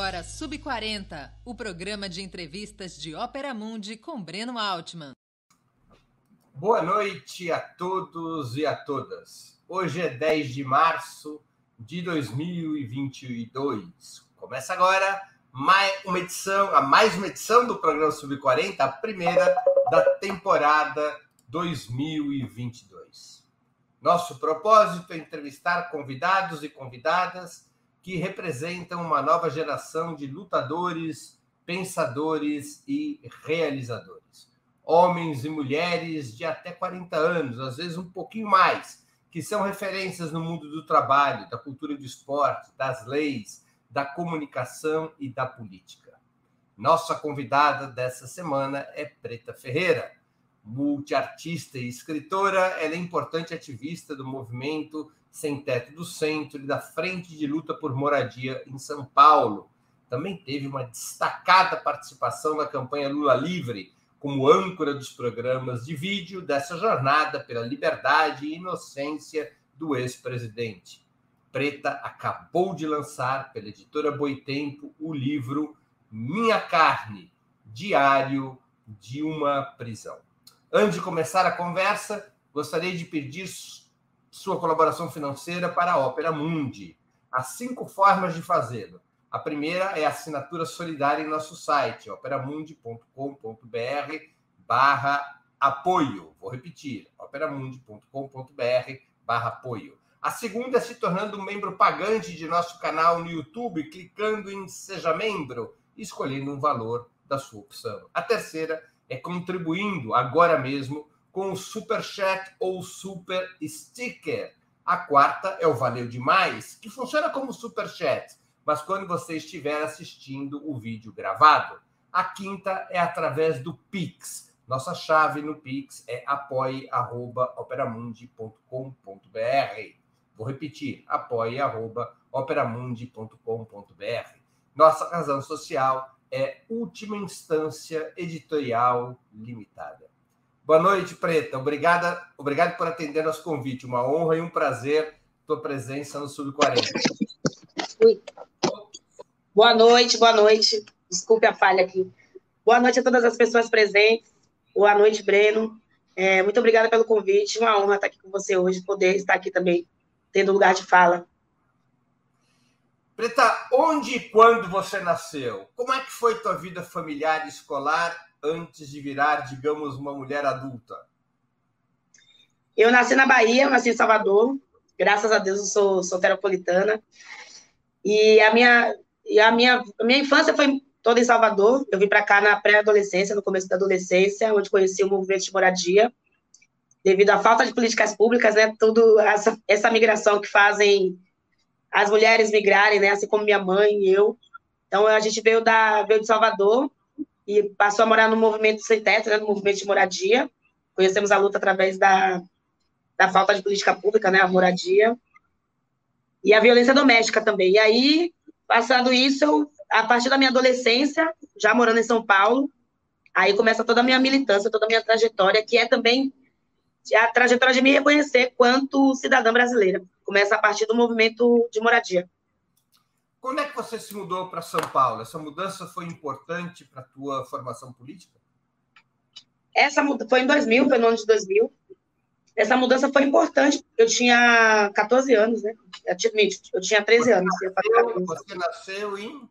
agora Sub40, o programa de entrevistas de Ópera Mundi com Breno Altman. Boa noite a todos e a todas. Hoje é 10 de março de 2022. Começa agora mais uma edição, a mais uma edição do programa Sub40, a primeira da temporada 2022. Nosso propósito é entrevistar convidados e convidadas que representam uma nova geração de lutadores, pensadores e realizadores. Homens e mulheres de até 40 anos, às vezes um pouquinho mais, que são referências no mundo do trabalho, da cultura do esporte, das leis, da comunicação e da política. Nossa convidada dessa semana é Preta Ferreira, multiartista e escritora, ela é importante ativista do movimento sem Teto do Centro e da Frente de Luta por Moradia em São Paulo. Também teve uma destacada participação na campanha Lula Livre, como âncora dos programas de vídeo dessa jornada pela liberdade e inocência do ex-presidente. Preta acabou de lançar, pela editora Boitempo, o livro Minha Carne Diário de uma Prisão. Antes de começar a conversa, gostaria de pedir sua colaboração financeira para a Ópera Mundi. Há cinco formas de fazê-lo. A primeira é a assinatura solidária em nosso site, operamundi.com.br barra apoio. Vou repetir, operamundi.com.br barra apoio. A segunda é se tornando um membro pagante de nosso canal no YouTube, clicando em Seja Membro e escolhendo um valor da sua opção. A terceira é contribuindo agora mesmo com o Super Chat ou Super Sticker. A quarta é o Valeu Demais, que funciona como Super Chat, mas quando você estiver assistindo o vídeo gravado. A quinta é através do Pix. Nossa chave no Pix é apoie.operamundi.com.br. Vou repetir, apoie.operamundi.com.br. Nossa razão social é Última Instância Editorial Limitada. Boa noite, Preta. Obrigada, obrigado por atender nosso convite. Uma honra e um prazer tua presença no Sub-40. Boa noite, boa noite. Desculpe a falha aqui. Boa noite a todas as pessoas presentes. Boa noite, Breno. É, muito obrigada pelo convite. Uma honra estar aqui com você hoje, poder estar aqui também, tendo lugar de fala. Preta, onde e quando você nasceu? Como é que foi tua vida familiar e escolar antes de virar, digamos, uma mulher adulta? Eu nasci na Bahia, nasci em Salvador. Graças a Deus eu sou soteropolitana. E a minha, e a minha, a minha infância foi toda em Salvador. Eu vim para cá na pré-adolescência, no começo da adolescência, onde conheci o movimento de moradia. Devido à falta de políticas públicas, né, tudo essa, essa migração que fazem as mulheres migrarem, né, assim como minha mãe e eu. Então a gente veio da veio de Salvador e passou a morar no movimento sem teto, né, no movimento de moradia. Conhecemos a luta através da, da falta de política pública, né, a moradia. E a violência doméstica também. E aí, passando isso, eu, a partir da minha adolescência, já morando em São Paulo, aí começa toda a minha militância, toda a minha trajetória, que é também a trajetória de me reconhecer quanto cidadã brasileira. Começa a partir do movimento de moradia. Quando é que você se mudou para São Paulo? Essa mudança foi importante para a tua formação política? Essa foi em 2000, foi no ano de 2000. Essa mudança foi importante. Eu tinha 14 anos, né? Eu tinha, eu tinha 13 você anos. Nasceu, você nasceu em?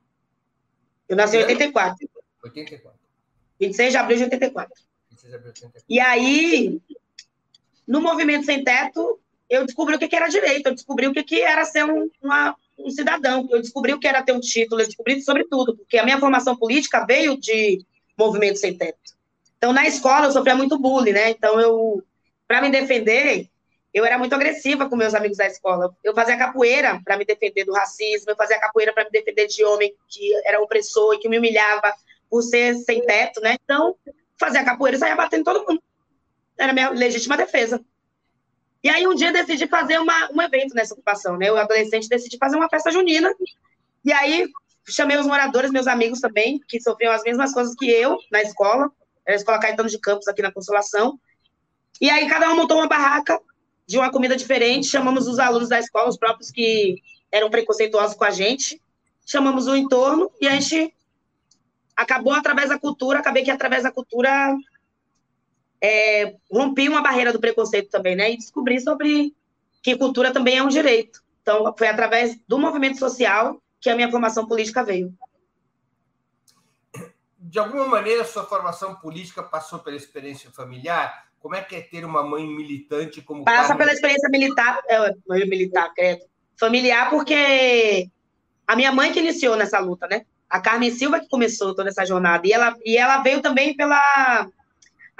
Eu nasci em 84. 84. 26 de abril de 84. 26 de abril de 84. E aí, no Movimento Sem Teto, eu descobri o que era direito, eu descobri o que era ser um, uma um cidadão. Eu descobri o que era ter um título, eu descobri sobre tudo, porque a minha formação política veio de movimento sem teto. Então, na escola, eu sofria muito bullying, né? Então, eu, para me defender, eu era muito agressiva com meus amigos da escola. Eu fazia capoeira para me defender do racismo, eu fazia capoeira para me defender de homem que era opressor e que me humilhava por ser sem teto, né? Então, fazia capoeira e saía batendo todo mundo. Era minha legítima defesa. E aí um dia decidi fazer uma, um evento nessa ocupação, né? O adolescente decidi fazer uma festa junina. E aí chamei os moradores, meus amigos também, que sofriam as mesmas coisas que eu na escola. Era a escola Caetano de Campos aqui na Consolação. E aí cada um montou uma barraca de uma comida diferente, chamamos os alunos da escola, os próprios que eram preconceituosos com a gente. chamamos o entorno e a gente acabou através da cultura, acabei que através da cultura é, rompi uma barreira do preconceito também, né? E descobri sobre que cultura também é um direito. Então, foi através do movimento social que a minha formação política veio. De alguma maneira, sua formação política passou pela experiência familiar? Como é que é ter uma mãe militante como Passa pela experiência militar, é, militar, credo. Familiar, porque a minha mãe que iniciou nessa luta, né? A Carmen Silva que começou toda essa jornada. E ela, e ela veio também pela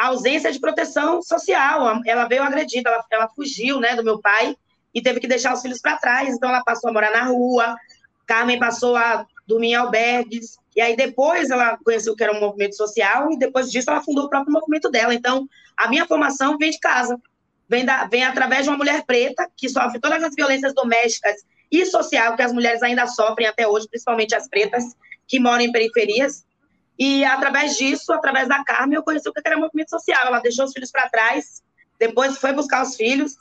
ausência de proteção social. Ela veio agredida, ela, ela fugiu né, do meu pai e teve que deixar os filhos para trás. Então, ela passou a morar na rua. Carmen passou a dormir em albergues. E aí, depois, ela conheceu que era um movimento social. E depois disso, ela fundou o próprio movimento dela. Então, a minha formação vem de casa. Vem, da, vem através de uma mulher preta que sofre todas as violências domésticas e social que as mulheres ainda sofrem até hoje, principalmente as pretas que moram em periferias. E através disso, através da Carmen, eu conheci o que era movimento social. Ela deixou os filhos para trás, depois foi buscar os filhos.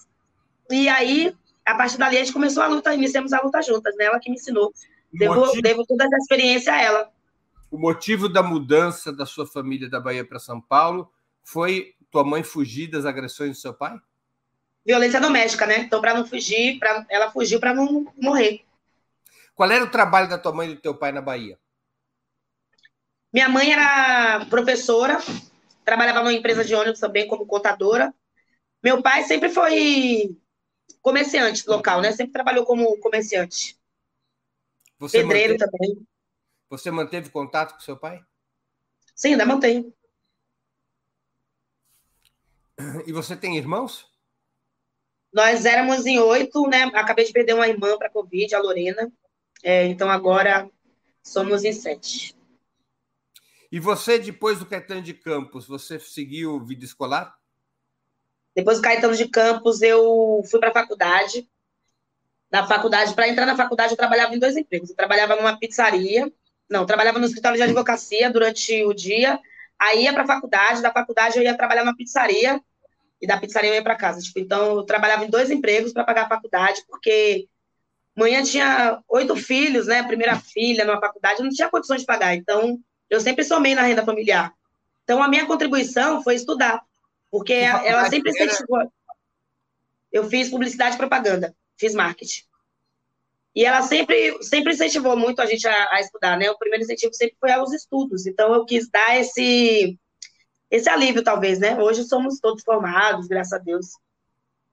E aí, a partir dali, a gente começou a luta, iniciamos a luta juntas, né? Ela que me ensinou. Devo, motivo... devo toda essa experiência a ela. O motivo da mudança da sua família da Bahia para São Paulo foi tua mãe fugir das agressões do seu pai? Violência doméstica, né? Então, para não fugir, pra... ela fugiu para não morrer. Qual era o trabalho da tua mãe e do teu pai na Bahia? Minha mãe era professora, trabalhava numa empresa de ônibus também como contadora. Meu pai sempre foi comerciante local, né? Sempre trabalhou como comerciante. Você Pedreiro manteve, também. Você manteve contato com seu pai? Sim, ainda mantenho. E você tem irmãos? Nós éramos em oito, né? Acabei de perder uma irmã para Covid, a Lorena. É, então agora somos em sete. E você, depois do Caetano de Campos, você seguiu vida escolar? Depois do Caetano de Campos, eu fui para a faculdade. Na faculdade, para entrar na faculdade, eu trabalhava em dois empregos. Eu trabalhava numa pizzaria, não, trabalhava no escritório de advocacia durante o dia. Aí ia para a faculdade, da faculdade eu ia trabalhar numa pizzaria e da pizzaria eu ia para casa. Tipo, então eu trabalhava em dois empregos para pagar a faculdade, porque manhã tinha oito filhos, né? Primeira filha numa faculdade, eu não tinha condições de pagar. Então eu sempre somei na renda familiar. Então, a minha contribuição foi estudar, porque ela sempre incentivou. Eu fiz publicidade e propaganda, fiz marketing. E ela sempre, sempre incentivou muito a gente a, a, estudar, né? O primeiro incentivo sempre foi aos estudos. Então, eu quis dar esse, esse alívio, talvez, né? Hoje somos todos formados, graças a Deus.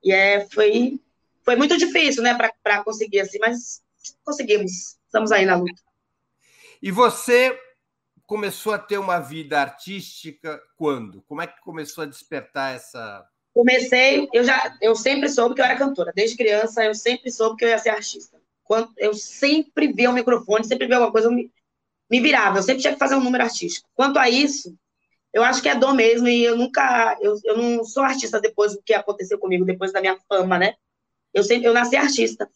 E é, foi, foi muito difícil, né, para conseguir assim, mas conseguimos. Estamos aí na luta. E você começou a ter uma vida artística quando? Como é que começou a despertar essa? Comecei, eu já, eu sempre soube que eu era cantora. Desde criança, eu sempre soube que eu ia ser artista. Quando eu sempre via o microfone, sempre via alguma coisa, eu me, me virava. Eu sempre tinha que fazer um número artístico. Quanto a isso, eu acho que é dom mesmo e eu nunca, eu, eu não sou artista depois do que aconteceu comigo, depois da minha fama, né? Eu sempre, eu nasci artista.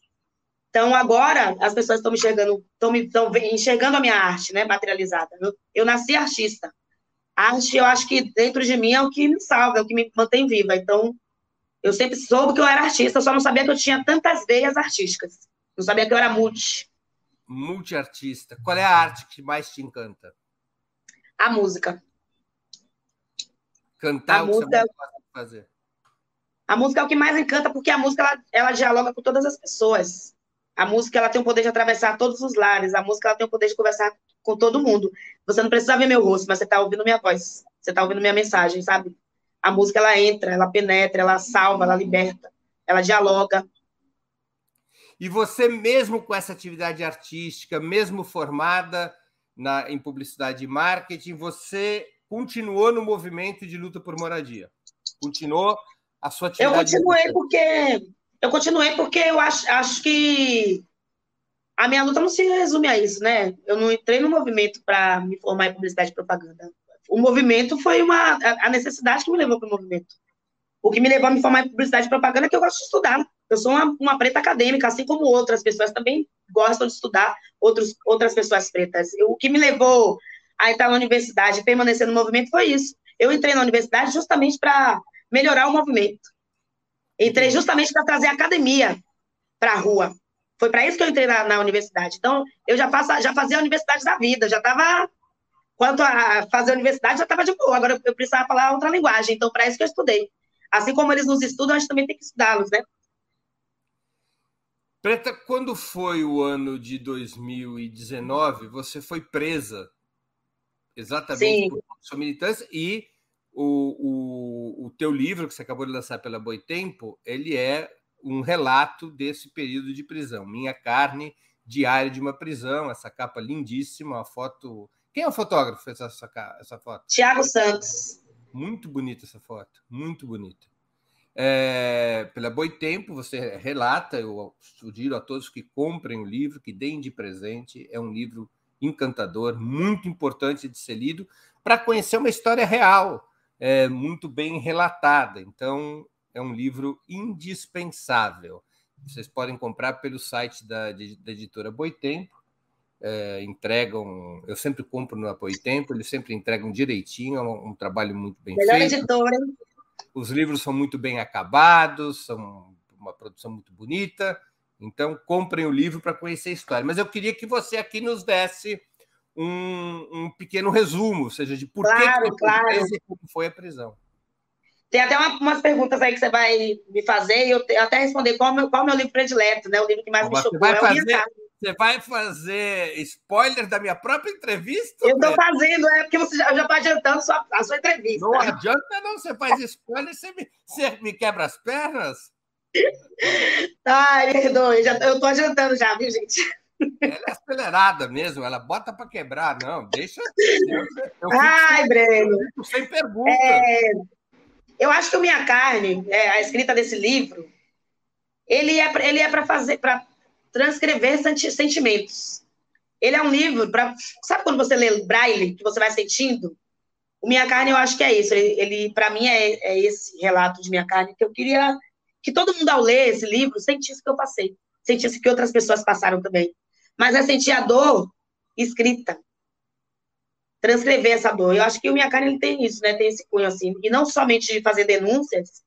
Então, agora, as pessoas estão me enxergando, estão me estão enxergando a minha arte, né, materializada. Eu, eu nasci artista. A arte, eu acho que dentro de mim é o que me salva, é o que me mantém viva. Então, eu sempre soube que eu era artista, eu só não sabia que eu tinha tantas veias artísticas. Não sabia que eu era multi. Multiartista. Qual é a arte que mais te encanta? A música. Cantar a música... você gosta de fazer. A música é o que mais encanta, porque a música ela, ela dialoga com todas as pessoas. A música ela tem o poder de atravessar todos os lares. A música ela tem o poder de conversar com todo mundo. Você não precisa ver meu rosto, mas você está ouvindo minha voz. Você está ouvindo minha mensagem, sabe? A música ela entra, ela penetra, ela salva, ela liberta, ela dialoga. E você mesmo com essa atividade artística, mesmo formada na, em publicidade e marketing, você continuou no movimento de luta por moradia? Continuou a sua atividade? Eu continuei porque eu continuei porque eu acho, acho que a minha luta não se resume a isso, né? Eu não entrei no movimento para me formar em publicidade e propaganda. O movimento foi uma a necessidade que me levou para o movimento. O que me levou a me formar em publicidade e propaganda é que eu gosto de estudar. Eu sou uma, uma preta acadêmica, assim como outras pessoas também gostam de estudar, outros, outras pessoas pretas. O que me levou a entrar na universidade e permanecer no movimento foi isso. Eu entrei na universidade justamente para melhorar o movimento. Entrei justamente para trazer a academia para a rua. Foi para isso que eu entrei na, na, universidade. Então, eu já, faço, já fazia a universidade da vida, já estava. Quanto a fazer a universidade, já estava de boa. Agora eu precisava falar outra linguagem. Então, para isso que eu estudei. Assim como eles nos estudam, a gente também tem que estudá-los, né? Preta, quando foi o ano de 2019, você foi presa exatamente Sim. por sua militância e o, o, o teu livro, que você acabou de lançar pela Boitempo, ele é um relato desse período de prisão. Minha Carne, Diário de uma Prisão, essa capa lindíssima, uma foto... Quem é o fotógrafo fez essa, essa foto? Tiago Santos. Muito bonita essa foto, muito bonita. É, pela Boitempo, você relata, eu sugiro a todos que comprem o livro, que deem de presente. É um livro encantador, muito importante de ser lido, para conhecer uma história real, é, muito bem relatada. Então, é um livro indispensável. Vocês podem comprar pelo site da, da editora Boitempo. É, entregam, eu sempre compro no Apoio Tempo, eles sempre entregam direitinho, é um, um trabalho muito bem Melhor feito. editora, hein? Os livros são muito bem acabados, são uma produção muito bonita. Então, comprem o livro para conhecer a história. Mas eu queria que você aqui nos desse um, um pequeno resumo, ou seja, de por claro, que claro. como foi a prisão. Tem até uma, umas perguntas aí que você vai me fazer e eu, eu até responder qual, meu, qual é o meu livro predileto, né? O livro que mais me chocou vai é fazer, Você vai fazer spoiler da minha própria entrevista? Eu estou fazendo, é porque você já está adiantando sua, a sua entrevista. Não adianta, não. Você faz spoiler, você me, você me quebra as pernas? Ai, perdoe, já, eu estou adiantando já, viu, gente? Ela é acelerada mesmo, ela bota para quebrar, não, deixa. Eu, eu Ai, sem, Breno. sem pergunta. É, eu acho que o Minha Carne, é, a escrita desse livro, ele é, ele é para fazer, para transcrever sentimentos. Ele é um livro para. Sabe quando você lê braille, que você vai sentindo? O Minha Carne, eu acho que é isso. Ele, ele para mim, é, é, esse relato de Minha Carne que eu queria que todo mundo, ao ler esse livro, sentisse que eu passei, sentisse que outras pessoas passaram também. Mas é sentir a dor escrita, transcrever essa dor. Eu acho que o Minha Carne ele tem isso, né? Tem esse cunho assim, e não somente de fazer denúncias,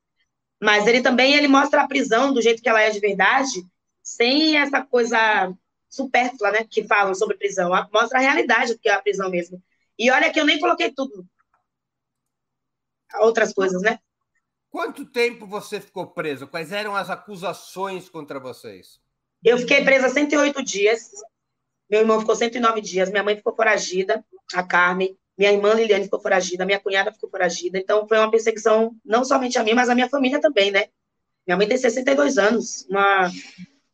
mas ele também ele mostra a prisão do jeito que ela é de verdade, sem essa coisa supérflua, né, que falam sobre prisão. Mostra a realidade do que é a prisão mesmo. E olha que eu nem coloquei tudo. Outras coisas, né? Quanto tempo você ficou preso? Quais eram as acusações contra vocês? Eu fiquei presa 108 dias. Meu irmão ficou 109 dias. Minha mãe ficou foragida, a Carmen. Minha irmã Liliane ficou foragida. Minha cunhada ficou foragida. Então, foi uma perseguição não somente a mim, mas a minha família também, né? Minha mãe tem 62 anos. Uma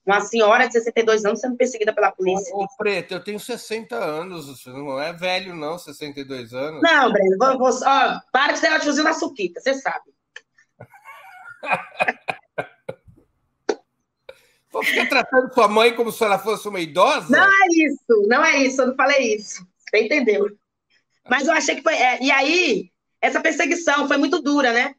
uma senhora de 62 anos sendo perseguida pela polícia. Ô, Preto, eu tenho 60 anos, você não é velho, não, 62 anos. Não, Breno, vou, vou, ó, para você vai fuzil na suquita, você sabe. Vou ficar tratando sua mãe como se ela fosse uma idosa? Não é isso, não é isso, eu não falei isso. Você entendeu? Mas eu achei que foi. É, e aí, essa perseguição foi muito dura, né?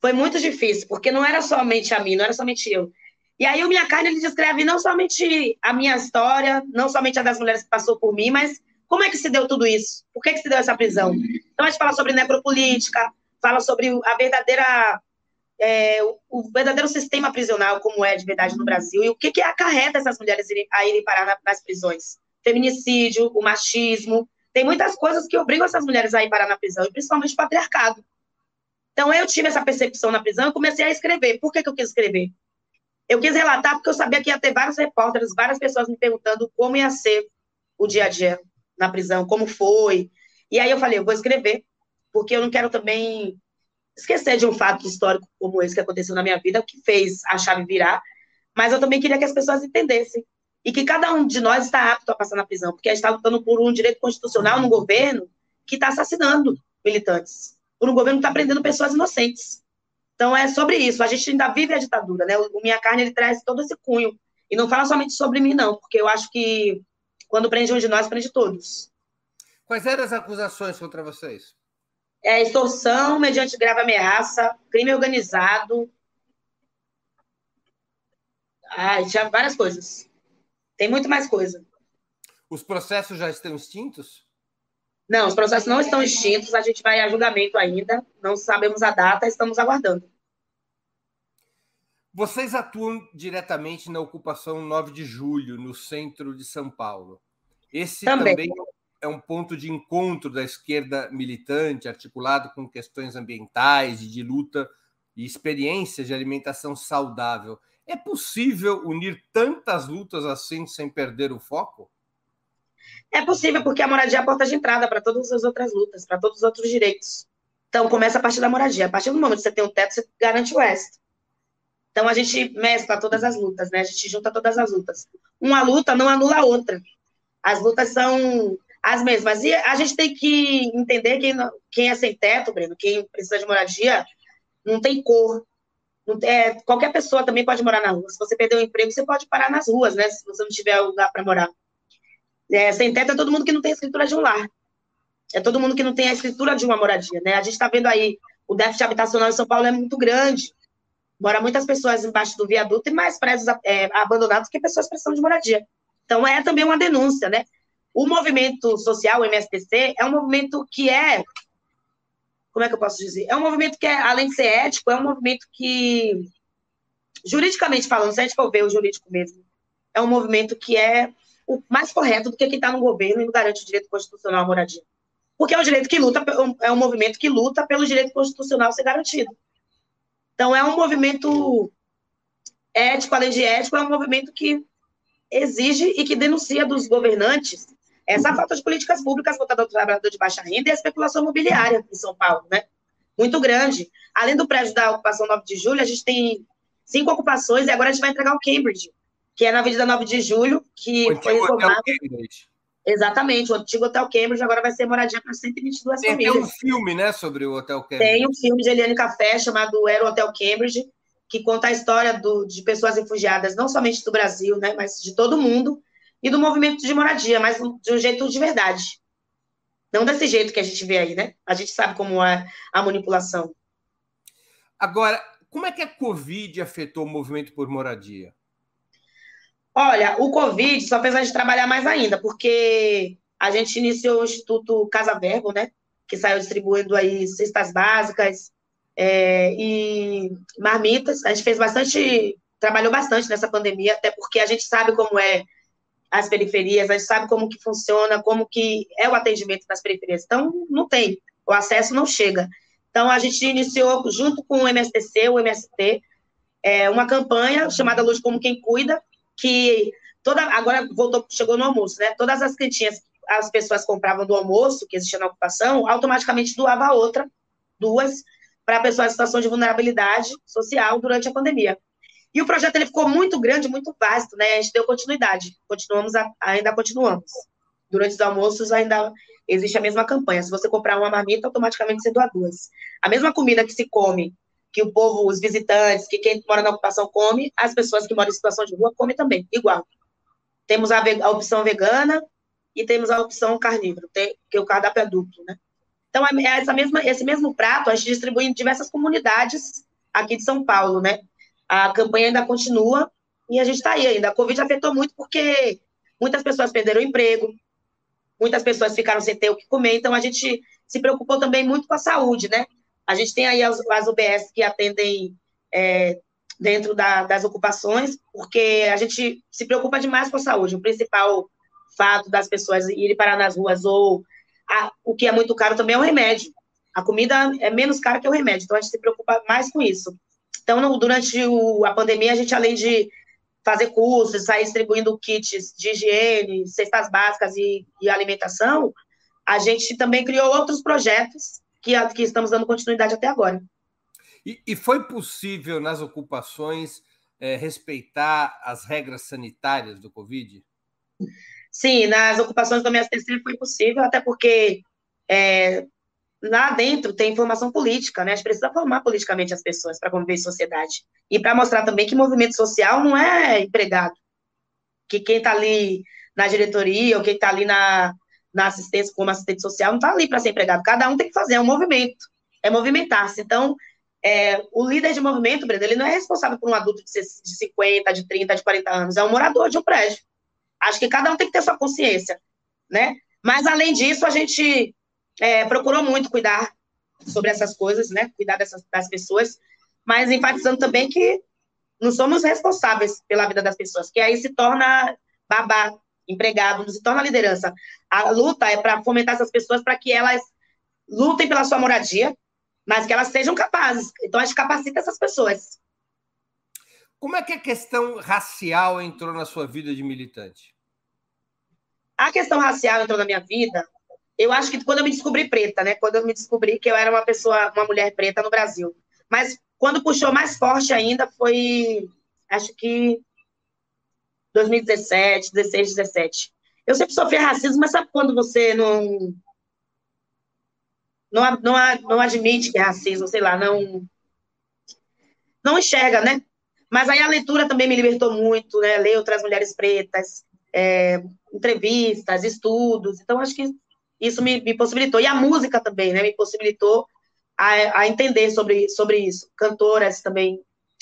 Foi muito difícil, porque não era somente a mim, não era somente eu. E aí o Minha Carne ele descreve não somente a minha história, não somente a das mulheres que passou por mim, mas como é que se deu tudo isso? Por que, que se deu essa prisão? Então a gente fala sobre necropolítica, fala sobre a verdadeira é, o, verdadeiro sistema prisional, como é de verdade no Brasil, e o que, que acarreta essas mulheres a irem parar nas prisões. Feminicídio, o machismo, tem muitas coisas que obrigam essas mulheres a ir parar na prisão, e principalmente o patriarcado. Então, eu tive essa percepção na prisão e comecei a escrever. Por que, que eu quis escrever? Eu quis relatar porque eu sabia que ia ter vários repórteres, várias pessoas me perguntando como ia ser o dia a dia na prisão, como foi. E aí eu falei, eu vou escrever, porque eu não quero também esquecer de um fato histórico como esse que aconteceu na minha vida, que fez a chave virar, mas eu também queria que as pessoas entendessem e que cada um de nós está apto a passar na prisão, porque a gente está lutando por um direito constitucional no governo que está assassinando militantes, por um governo que está prendendo pessoas inocentes. Então é sobre isso. A gente ainda vive a ditadura, né? O Minha Carne ele traz todo esse cunho e não fala somente sobre mim, não, porque eu acho que quando prende um de nós, prende todos. Quais eram as acusações contra vocês? É extorsão mediante grave ameaça, crime organizado. Ah, tinha várias coisas. Tem muito mais coisa. Os processos já estão extintos? Não, os processos não estão extintos, a gente vai a julgamento ainda, não sabemos a data, estamos aguardando. Vocês atuam diretamente na ocupação 9 de julho, no centro de São Paulo. Esse também, também é um ponto de encontro da esquerda militante, articulado com questões ambientais e de luta e experiências de alimentação saudável. É possível unir tantas lutas assim sem perder o foco? É possível, porque a moradia é a porta de entrada para todas as outras lutas, para todos os outros direitos. Então, começa a partir da moradia. A partir do momento que você tem um teto, você garante o resto. Então, a gente mescla todas as lutas, né? A gente junta todas as lutas. Uma luta não anula a outra. As lutas são as mesmas. E a gente tem que entender que quem é sem teto, Breno, quem precisa de moradia, não tem cor. Não tem, é, qualquer pessoa também pode morar na rua. Se você perder o emprego, você pode parar nas ruas, né? Se você não tiver lugar para morar. É, sem teto é todo mundo que não tem a escritura de um lar. É todo mundo que não tem a escritura de uma moradia, né? A gente está vendo aí, o déficit habitacional em São Paulo é muito grande. Mora muitas pessoas embaixo do viaduto e mais prédios é, abandonados que pessoas precisando de moradia. Então, é também uma denúncia, né? O movimento social, o MSTC, é um movimento que é. Como é que eu posso dizer? É um movimento que, é, além de ser ético, é um movimento que, juridicamente falando, se a gente for ver o jurídico mesmo, é um movimento que é o mais correto do que quem está no governo e não garante o direito constitucional à moradia. Porque é um direito que luta, é um movimento que luta pelo direito constitucional ser garantido. Então, é um movimento ético, além de ético, é um movimento que exige e que denuncia dos governantes essa falta de políticas públicas voltada ao trabalhador de baixa renda e a especulação imobiliária em São Paulo, né? Muito grande. Além do prédio da ocupação 9 de julho, a gente tem cinco ocupações e agora a gente vai entregar o Cambridge, que é na Avenida 9 de Julho, que o foi reformado. Exatamente, o antigo Hotel Cambridge agora vai ser moradia para 122 tem, famílias. Tem um filme, né, sobre o Hotel Cambridge. Tem um filme de Eliane Café chamado Era o Hotel Cambridge, que conta a história do, de pessoas refugiadas, não somente do Brasil, né, mas de todo mundo, e do movimento de moradia, mas de um jeito de verdade. Não desse jeito que a gente vê aí, né? A gente sabe como é a manipulação. Agora, como é que a Covid afetou o movimento por moradia? Olha, o Covid só fez a gente trabalhar mais ainda, porque a gente iniciou o Instituto Casa Verbo, né? Que saiu distribuindo aí cestas básicas é, e marmitas. A gente fez bastante, trabalhou bastante nessa pandemia, até porque a gente sabe como é as periferias, a gente sabe como que funciona, como que é o atendimento das periferias. Então, não tem, o acesso não chega. Então, a gente iniciou, junto com o MSTC, o MST, é, uma campanha chamada Luz Como Quem Cuida, que toda, agora voltou, chegou no almoço, né? Todas as quentinhas as pessoas compravam do almoço, que existia na ocupação, automaticamente doava outra, duas, para pessoas em situação de vulnerabilidade social durante a pandemia. E o projeto ele ficou muito grande, muito vasto, né? A gente deu continuidade. Continuamos, a, ainda continuamos. Durante os almoços ainda existe a mesma campanha. Se você comprar uma marmita, automaticamente você doa duas. A mesma comida que se come, que o povo, os visitantes, que quem mora na ocupação come, as pessoas que moram em situação de rua comem também, igual. Temos a, a opção vegana e temos a opção carnívoro, tem, que o cardápio é duplo, né? Então, é essa mesma, esse mesmo prato a gente distribui em diversas comunidades aqui de São Paulo, né? A campanha ainda continua e a gente está aí ainda. A Covid afetou muito porque muitas pessoas perderam o emprego, muitas pessoas ficaram sem ter o que comer, então a gente se preocupou também muito com a saúde, né? A gente tem aí as, as UBS que atendem é, dentro da, das ocupações, porque a gente se preocupa demais com a saúde. O principal fato das pessoas irem parar nas ruas ou a, o que é muito caro também é o remédio. A comida é menos cara que o remédio, então a gente se preocupa mais com isso. Então, no, durante o, a pandemia, a gente, além de fazer cursos, sair distribuindo kits de higiene, cestas básicas e, e alimentação, a gente também criou outros projetos que, que estamos dando continuidade até agora. E, e foi possível, nas ocupações, é, respeitar as regras sanitárias do Covid? Sim, nas ocupações do MSTC foi possível, até porque é, lá dentro tem formação política, né? A gente precisa formar politicamente as pessoas para conviver em sociedade. E para mostrar também que movimento social não é empregado. Que quem está ali na diretoria, ou quem está ali na, na assistência como assistente social, não está ali para ser empregado. Cada um tem que fazer, é um movimento. É movimentar-se. Então, é, o líder de movimento, Brenda, ele não é responsável por um adulto de 50, de 30, de 40 anos, é um morador de um prédio. Acho que cada um tem que ter sua consciência, né? Mas, além disso, a gente é, procurou muito cuidar sobre essas coisas, né? Cuidar dessas, das pessoas, mas enfatizando também que não somos responsáveis pela vida das pessoas, que aí se torna babá, empregado, se torna liderança. A luta é para fomentar essas pessoas para que elas lutem pela sua moradia, mas que elas sejam capazes. Então, a gente capacita essas pessoas. Como é que a questão racial entrou na sua vida de militante? A questão racial entrou na minha vida, eu acho que quando eu me descobri preta, né? Quando eu me descobri que eu era uma pessoa, uma mulher preta no Brasil. Mas quando puxou mais forte ainda foi, acho que 2017, 16, 17. Eu sempre sofri racismo, mas sabe quando você não não, não, não admite que é racismo, sei lá, não não enxerga, né? Mas aí a leitura também me libertou muito, né? Ler outras mulheres pretas, é, entrevistas, estudos. Então, acho que isso me, me, possibilitou. E a música também, né? Me possibilitou a, a, entender sobre, sobre isso. Cantoras também,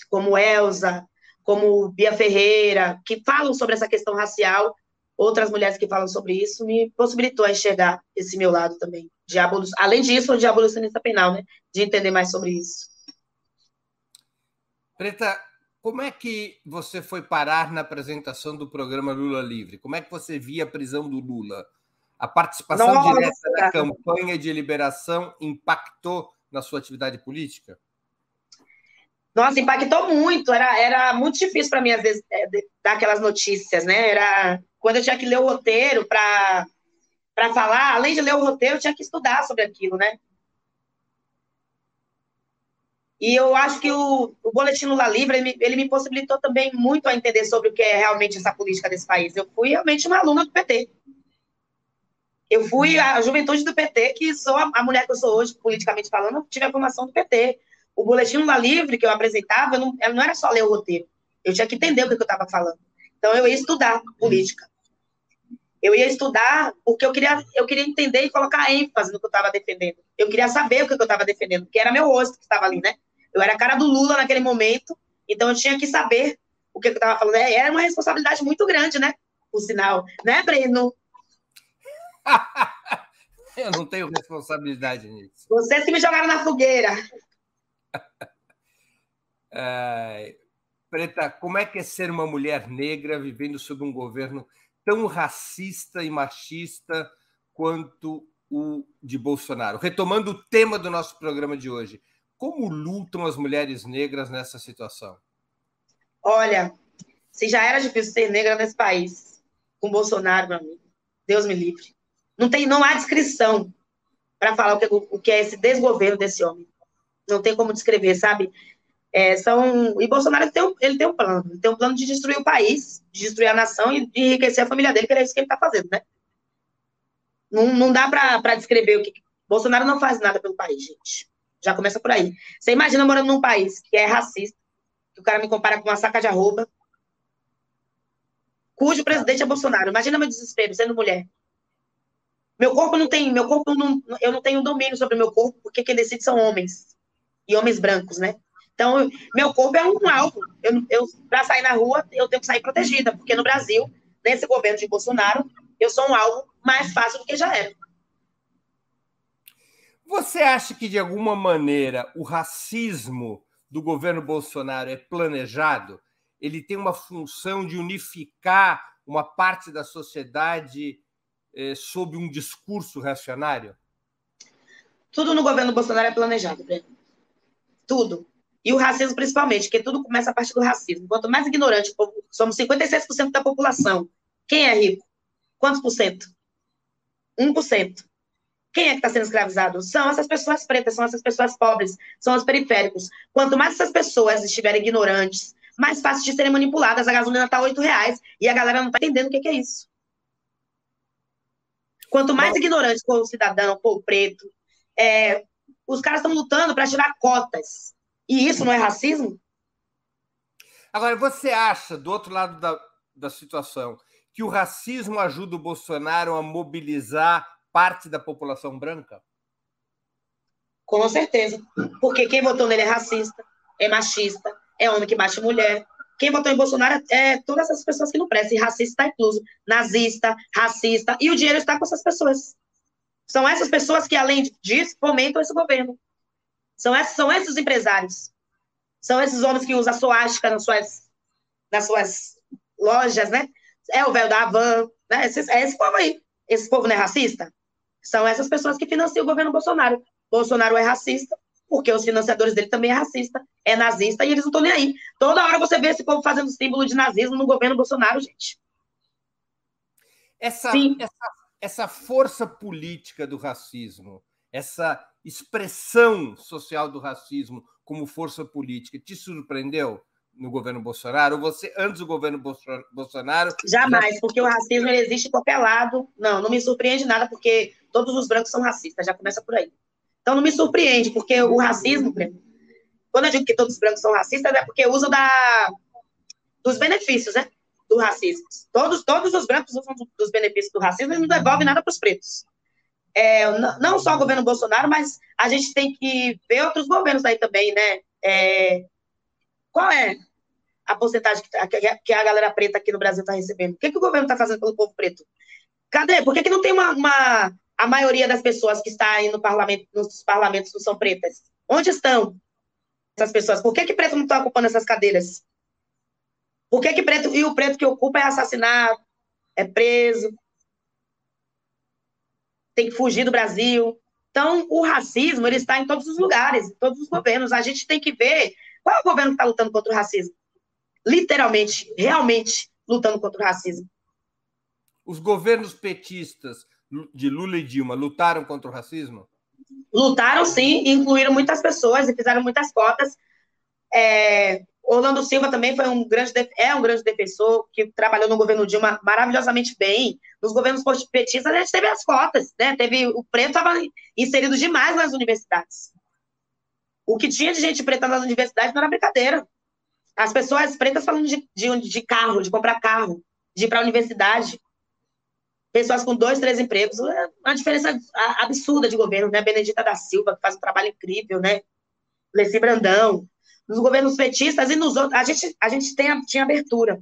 como Elsa, como Bia Ferreira, que falam sobre essa questão racial, outras mulheres que falam sobre isso, me possibilitou a enxergar esse meu lado também. De abolição, além disso, de abolicionista penal, né? De entender mais sobre isso. Preta, como é que você foi parar na apresentação do programa Lula Livre? Como é que você via a prisão do Lula? A participação Nossa. direta na campanha de liberação impactou na sua atividade política? Nossa, impactou muito. Era, era muito difícil para mim, às vezes, é, dar aquelas notícias, né? Era quando eu tinha que ler o roteiro para falar, além de ler o roteiro, eu tinha que estudar sobre aquilo, né? E eu acho que o, o Boletim Lula Livre, ele ele me possibilitou também muito a entender sobre o que é realmente essa política desse país. Eu fui realmente uma aluna do PT. Eu fui a juventude do PT, que sou a, mulher que eu sou hoje, politicamente falando, eu tive a formação do PT. O Boletim Lula Livre que eu apresentava, não, não era só ler o roteiro. Eu tinha que entender o que eu estava falando. Então, eu ia estudar política. Eu ia estudar porque eu queria, eu queria entender e colocar ênfase no que eu estava defendendo. Eu queria saber o que eu estava defendendo, que era meu rosto que estava ali, né? Eu era a cara do Lula naquele momento, então eu tinha que saber o que eu estava falando. É, era uma responsabilidade muito grande, né? O sinal, né, Breno? eu não tenho responsabilidade nisso. Vocês que me jogaram na fogueira. É, Preta, como é que é ser uma mulher negra vivendo sob um governo tão racista e machista quanto o de Bolsonaro? Retomando o tema do nosso programa de hoje, como lutam as mulheres negras nessa situação? Olha, se já era difícil ser negra nesse país, com Bolsonaro, meu amigo, Deus me livre. Não, tem, não há descrição para falar o que, o que é esse desgoverno desse homem. Não tem como descrever, sabe? É, são, e Bolsonaro tem, um, ele tem um plano, ele tem um plano de destruir o país, de destruir a nação e de enriquecer a família dele, que é isso que ele está fazendo, né? Não, não dá para descrever o que. Bolsonaro não faz nada pelo país, gente. Já começa por aí. Você imagina morando num país que é racista, que o cara me compara com uma saca de arroba, cujo presidente é Bolsonaro. Imagina meu desespero sendo mulher. Meu corpo não tem, meu corpo não, eu não tenho domínio sobre meu corpo, porque quem decide são homens. E homens brancos, né? Então, meu corpo é um alvo. Eu, eu para sair na rua, eu tenho que sair protegida, porque no Brasil, nesse governo de Bolsonaro, eu sou um alvo mais fácil do que já era. Você acha que, de alguma maneira, o racismo do governo Bolsonaro é planejado? Ele tem uma função de unificar uma parte da sociedade eh, sob um discurso reacionário? Tudo no governo Bolsonaro é planejado, Breno. Tudo. E o racismo, principalmente, porque tudo começa a partir do racismo. Quanto mais ignorante, somos 56% da população. Quem é rico? Quantos por cento? 1%. Quem é que está sendo escravizado? São essas pessoas pretas, são essas pessoas pobres, são os periféricos. Quanto mais essas pessoas estiverem ignorantes, mais fácil de serem manipuladas. A gasolina está R$ reais e a galera não está entendendo o que, que, é isso. Quanto mais ignorante for o cidadão, for o preto, é, os caras estão lutando para tirar cotas. E isso não é racismo? Agora, você acha, do outro lado da, da situação, que o racismo ajuda o Bolsonaro a mobilizar parte da população branca? Com certeza. Porque quem votou nele é racista, é machista, é homem que bate mulher. Quem votou em Bolsonaro é todas essas pessoas que não prestam. E racista está incluso. Nazista, racista. E o dinheiro está com essas pessoas. São essas pessoas que, além disso, fomentam esse governo. São esses, são esses empresários. São esses homens que usam a suástica nas suas, nas suas lojas, né? É o velho da Havan, né? Esse, é esse povo aí. Esse povo não é racista? São essas pessoas que financiam o governo Bolsonaro. Bolsonaro é racista, porque os financiadores dele também é racista, é nazista, e eles não estão nem aí. Toda hora você vê esse povo fazendo símbolo de nazismo no governo Bolsonaro, gente. Essa, essa, essa força política do racismo, essa expressão social do racismo como força política, te surpreendeu? no governo Bolsonaro? Ou você, antes do governo Bolsonaro. Jamais, já... porque o racismo existe em qualquer lado. Não, não me surpreende nada, porque todos os brancos são racistas, já começa por aí. Então não me surpreende, porque o racismo, quando eu digo que todos os brancos são racistas, é porque usam da, dos benefícios, né? Do racismo. Todos, todos os brancos usam dos benefícios do racismo e não devolvem nada para os pretos. É, não só o governo Bolsonaro, mas a gente tem que ver outros governos aí também, né? É, qual é a porcentagem que a galera preta aqui no Brasil está recebendo? O que, que o governo está fazendo pelo povo preto? Cadê? Por que, que não tem uma, uma, A maioria das pessoas que está aí no parlamento, nos parlamentos não são pretas? Onde estão essas pessoas? Por que, que preto não está ocupando essas cadeiras? Por que, que preto. E o preto que ocupa é assassinado, é preso, tem que fugir do Brasil. Então, o racismo ele está em todos os lugares, em todos os governos. A gente tem que ver qual é o governo que está lutando contra o racismo? Literalmente, realmente lutando contra o racismo. Os governos petistas de Lula e Dilma lutaram contra o racismo? Lutaram sim, incluíram muitas pessoas e fizeram muitas cotas. É, Orlando Silva também foi um grande, é um grande defensor que trabalhou no governo Dilma maravilhosamente bem. Nos governos petistas a gente teve as cotas, né? Teve o preto estava inserido demais nas universidades. O que tinha de gente preta nas universidades não era brincadeira. As pessoas pretas falando de, de, de carro, de comprar carro, de ir para a universidade. Pessoas com dois, três empregos. É uma diferença absurda de governo, né? Benedita da Silva, que faz um trabalho incrível, né? Leci Brandão. Nos governos petistas e nos outros. A gente, a gente tem, tinha abertura.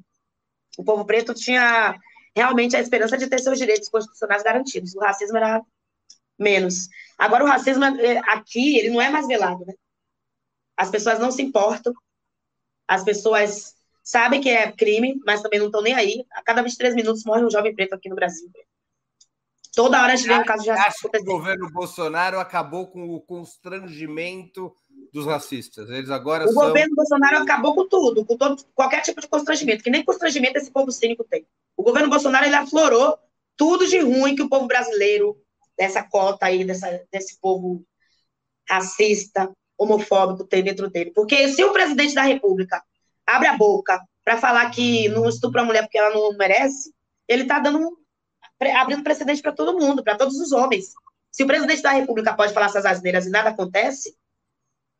O povo preto tinha realmente a esperança de ter seus direitos constitucionais garantidos. O racismo era menos. Agora, o racismo é, aqui, ele não é mais velado, né? As pessoas não se importam, as pessoas sabem que é crime, mas também não estão nem aí. A cada 23 minutos morre um jovem preto aqui no Brasil. Toda hora a gente vê um caso de racismo. O governo Bolsonaro acabou com o constrangimento dos racistas. Eles agora o são... governo Bolsonaro acabou com tudo, com todo, qualquer tipo de constrangimento, que nem constrangimento esse povo cínico tem. O governo Bolsonaro ele aflorou tudo de ruim que o povo brasileiro, dessa cota aí, dessa, desse povo racista, homofóbico tem dentro dele. Porque se o presidente da República abre a boca para falar que não estupra a mulher porque ela não merece, ele está dando abrindo precedente para todo mundo, para todos os homens. Se o presidente da República pode falar essas asneiras e nada acontece,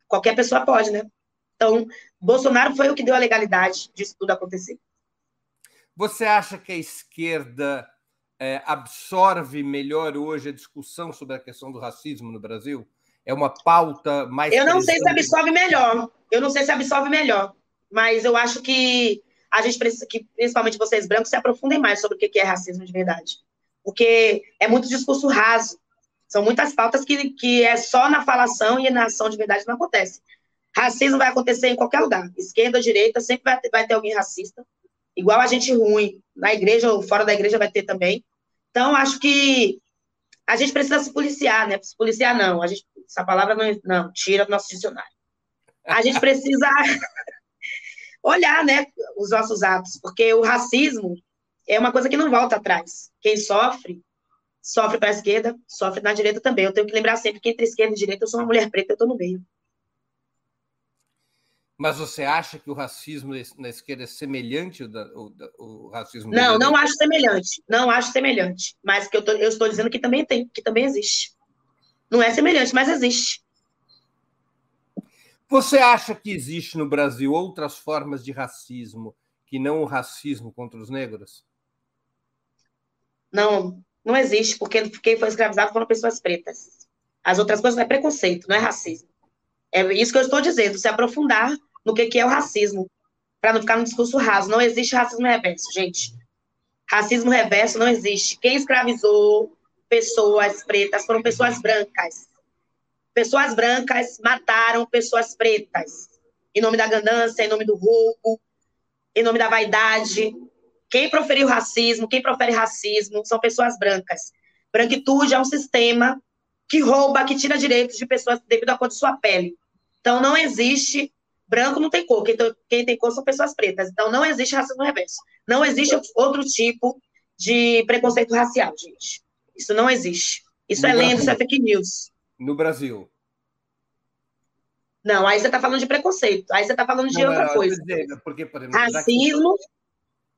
qualquer pessoa pode, né? Então, Bolsonaro foi o que deu a legalidade disso tudo acontecer. Você acha que a esquerda é, absorve melhor hoje a discussão sobre a questão do racismo no Brasil? é uma pauta mais. Eu não sei se absorve melhor. Eu não sei se absorve melhor. Mas eu acho que a gente precisa que, principalmente vocês brancos, se aprofundem mais sobre o que é racismo de verdade. Porque é muito discurso raso. São muitas pautas que, que é só na falação e na ação de verdade não acontece. Racismo vai acontecer em qualquer lugar. Esquerda, direita, sempre vai ter, vai ter alguém racista. Igual a gente ruim. Na igreja ou fora da igreja vai ter também. Então, acho que a gente precisa se policiar, né? Se policiar, não. A gente, essa palavra não, não tira do nosso dicionário. A gente precisa olhar, né, os nossos atos, porque o racismo é uma coisa que não volta atrás. Quem sofre, sofre para a esquerda, sofre na direita também. Eu tenho que lembrar sempre que entre esquerda e direita eu sou uma mulher preta, eu estou no meio. Mas você acha que o racismo na esquerda é semelhante ao, ao, racismo? Não, não acho semelhante. Não acho semelhante. Mas que eu, tô, eu estou dizendo que também tem, que também existe. Não é semelhante, mas existe. Você acha que existe no Brasil outras formas de racismo que não o racismo contra os negros? Não, não existe, porque quem foi escravizado foram pessoas pretas. As outras coisas é preconceito, não é racismo. É isso que eu estou dizendo, se aprofundar no que, que é o racismo, para não ficar no discurso raso. Não existe racismo reverso, gente. Racismo reverso não existe. Quem escravizou pessoas pretas foram pessoas brancas. Pessoas brancas mataram pessoas pretas. em nome da ganância, em nome do roubo, em nome da vaidade. Quem proferiu racismo, quem profere racismo, são pessoas brancas. Branquitude é um sistema que rouba, que tira direitos de pessoas devido à cor de sua pele. Então, não existe. Branco não tem cor, quem, quem tem cor são pessoas pretas. Então, não existe racismo reverso. Não existe outro tipo de preconceito racial, gente. Isso não existe. Isso no é lenda, isso é fake news. No Brasil. Não, aí você está falando de preconceito. Aí você está falando de não, outra coisa. Dizendo, porque, por exemplo, racismo,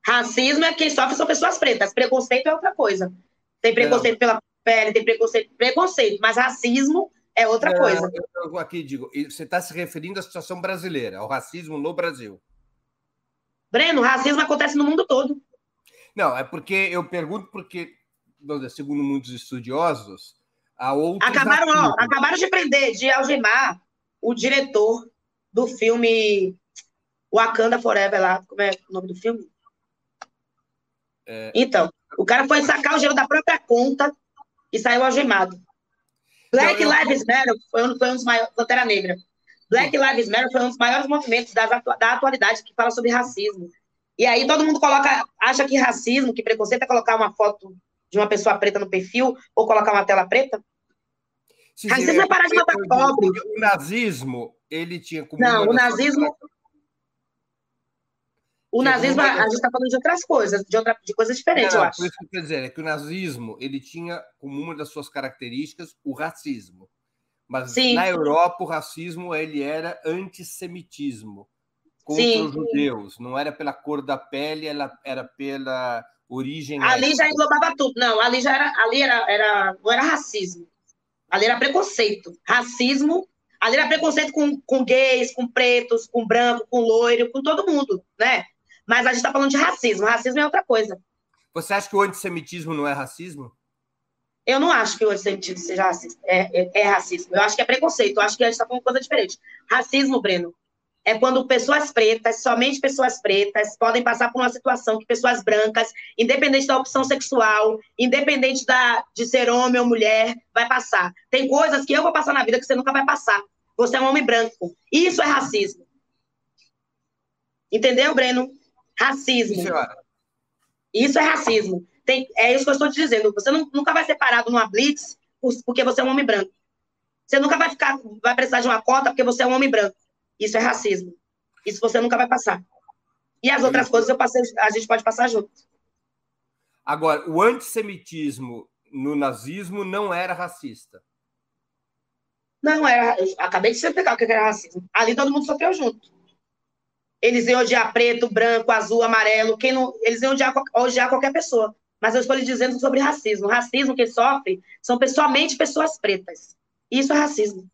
racismo é quem sofre são pessoas pretas. Preconceito é outra coisa. Tem preconceito não. pela pele, tem preconceito, preconceito, mas racismo é outra Não, coisa. Eu aqui digo, você está se referindo à situação brasileira, ao racismo no Brasil. Breno, racismo acontece no mundo todo. Não, é porque eu pergunto porque, segundo muitos estudiosos, há outros. Acabaram, ó, acabaram de prender, de algemar o diretor do filme Wakanda Forever lá. Como é o nome do filme? É... Então, o cara foi sacar o dinheiro da própria conta e saiu algemado. Black eu... Lives Matter foi um, foi um dos maiores. Pantera Negra. Black Lives Matter foi um dos maiores movimentos das, da atualidade que fala sobre racismo. E aí todo mundo coloca, acha que racismo, que preconceito é colocar uma foto de uma pessoa preta no perfil ou colocar uma tela preta. Sim, racismo é parar de matar pobre. O nazismo, ele tinha como. Não, o nazismo. O nazismo, a gente está falando de outras coisas, de, outra, de coisas diferentes, não, eu acho. Por isso que eu quero dizer, é que o nazismo, ele tinha como uma das suas características o racismo. Mas Sim. na Europa, o racismo ele era antissemitismo contra Sim. os judeus. Não era pela cor da pele, ela era pela origem. Ali étnica. já englobava tudo. Não, ali já era, ali era, era, não era racismo. Ali era preconceito. Racismo, ali era preconceito com, com gays, com pretos, com branco, com loiro, com todo mundo, né? Mas a gente está falando de racismo. Racismo é outra coisa. Você acha que o antissemitismo não é racismo? Eu não acho que o antissemitismo seja racista. É, é, é racismo. Eu acho que é preconceito. Eu acho que a gente está falando coisa diferente. Racismo, Breno, é quando pessoas pretas, somente pessoas pretas, podem passar por uma situação que pessoas brancas, independente da opção sexual, independente da, de ser homem ou mulher, vai passar. Tem coisas que eu vou passar na vida que você nunca vai passar. Você é um homem branco. Isso é racismo. Entendeu, Breno? Racismo. Senhora. Isso é racismo. Tem, é isso que eu estou te dizendo. Você não, nunca vai ser parado numa blitz porque você é um homem branco. Você nunca vai ficar, vai precisar de uma cota porque você é um homem branco. Isso é racismo. Isso você nunca vai passar. E as outras coisas passei, a gente pode passar junto. Agora, o antissemitismo no nazismo não era racista. Não era. acabei de explicar o que era racismo. Ali todo mundo sofreu junto. Eles iam odiar preto, branco, azul, amarelo, quem não, eles iam odiar, odiar qualquer pessoa. Mas eu estou lhe dizendo sobre racismo. Racismo que sofre são somente pessoas pretas. Isso é racismo.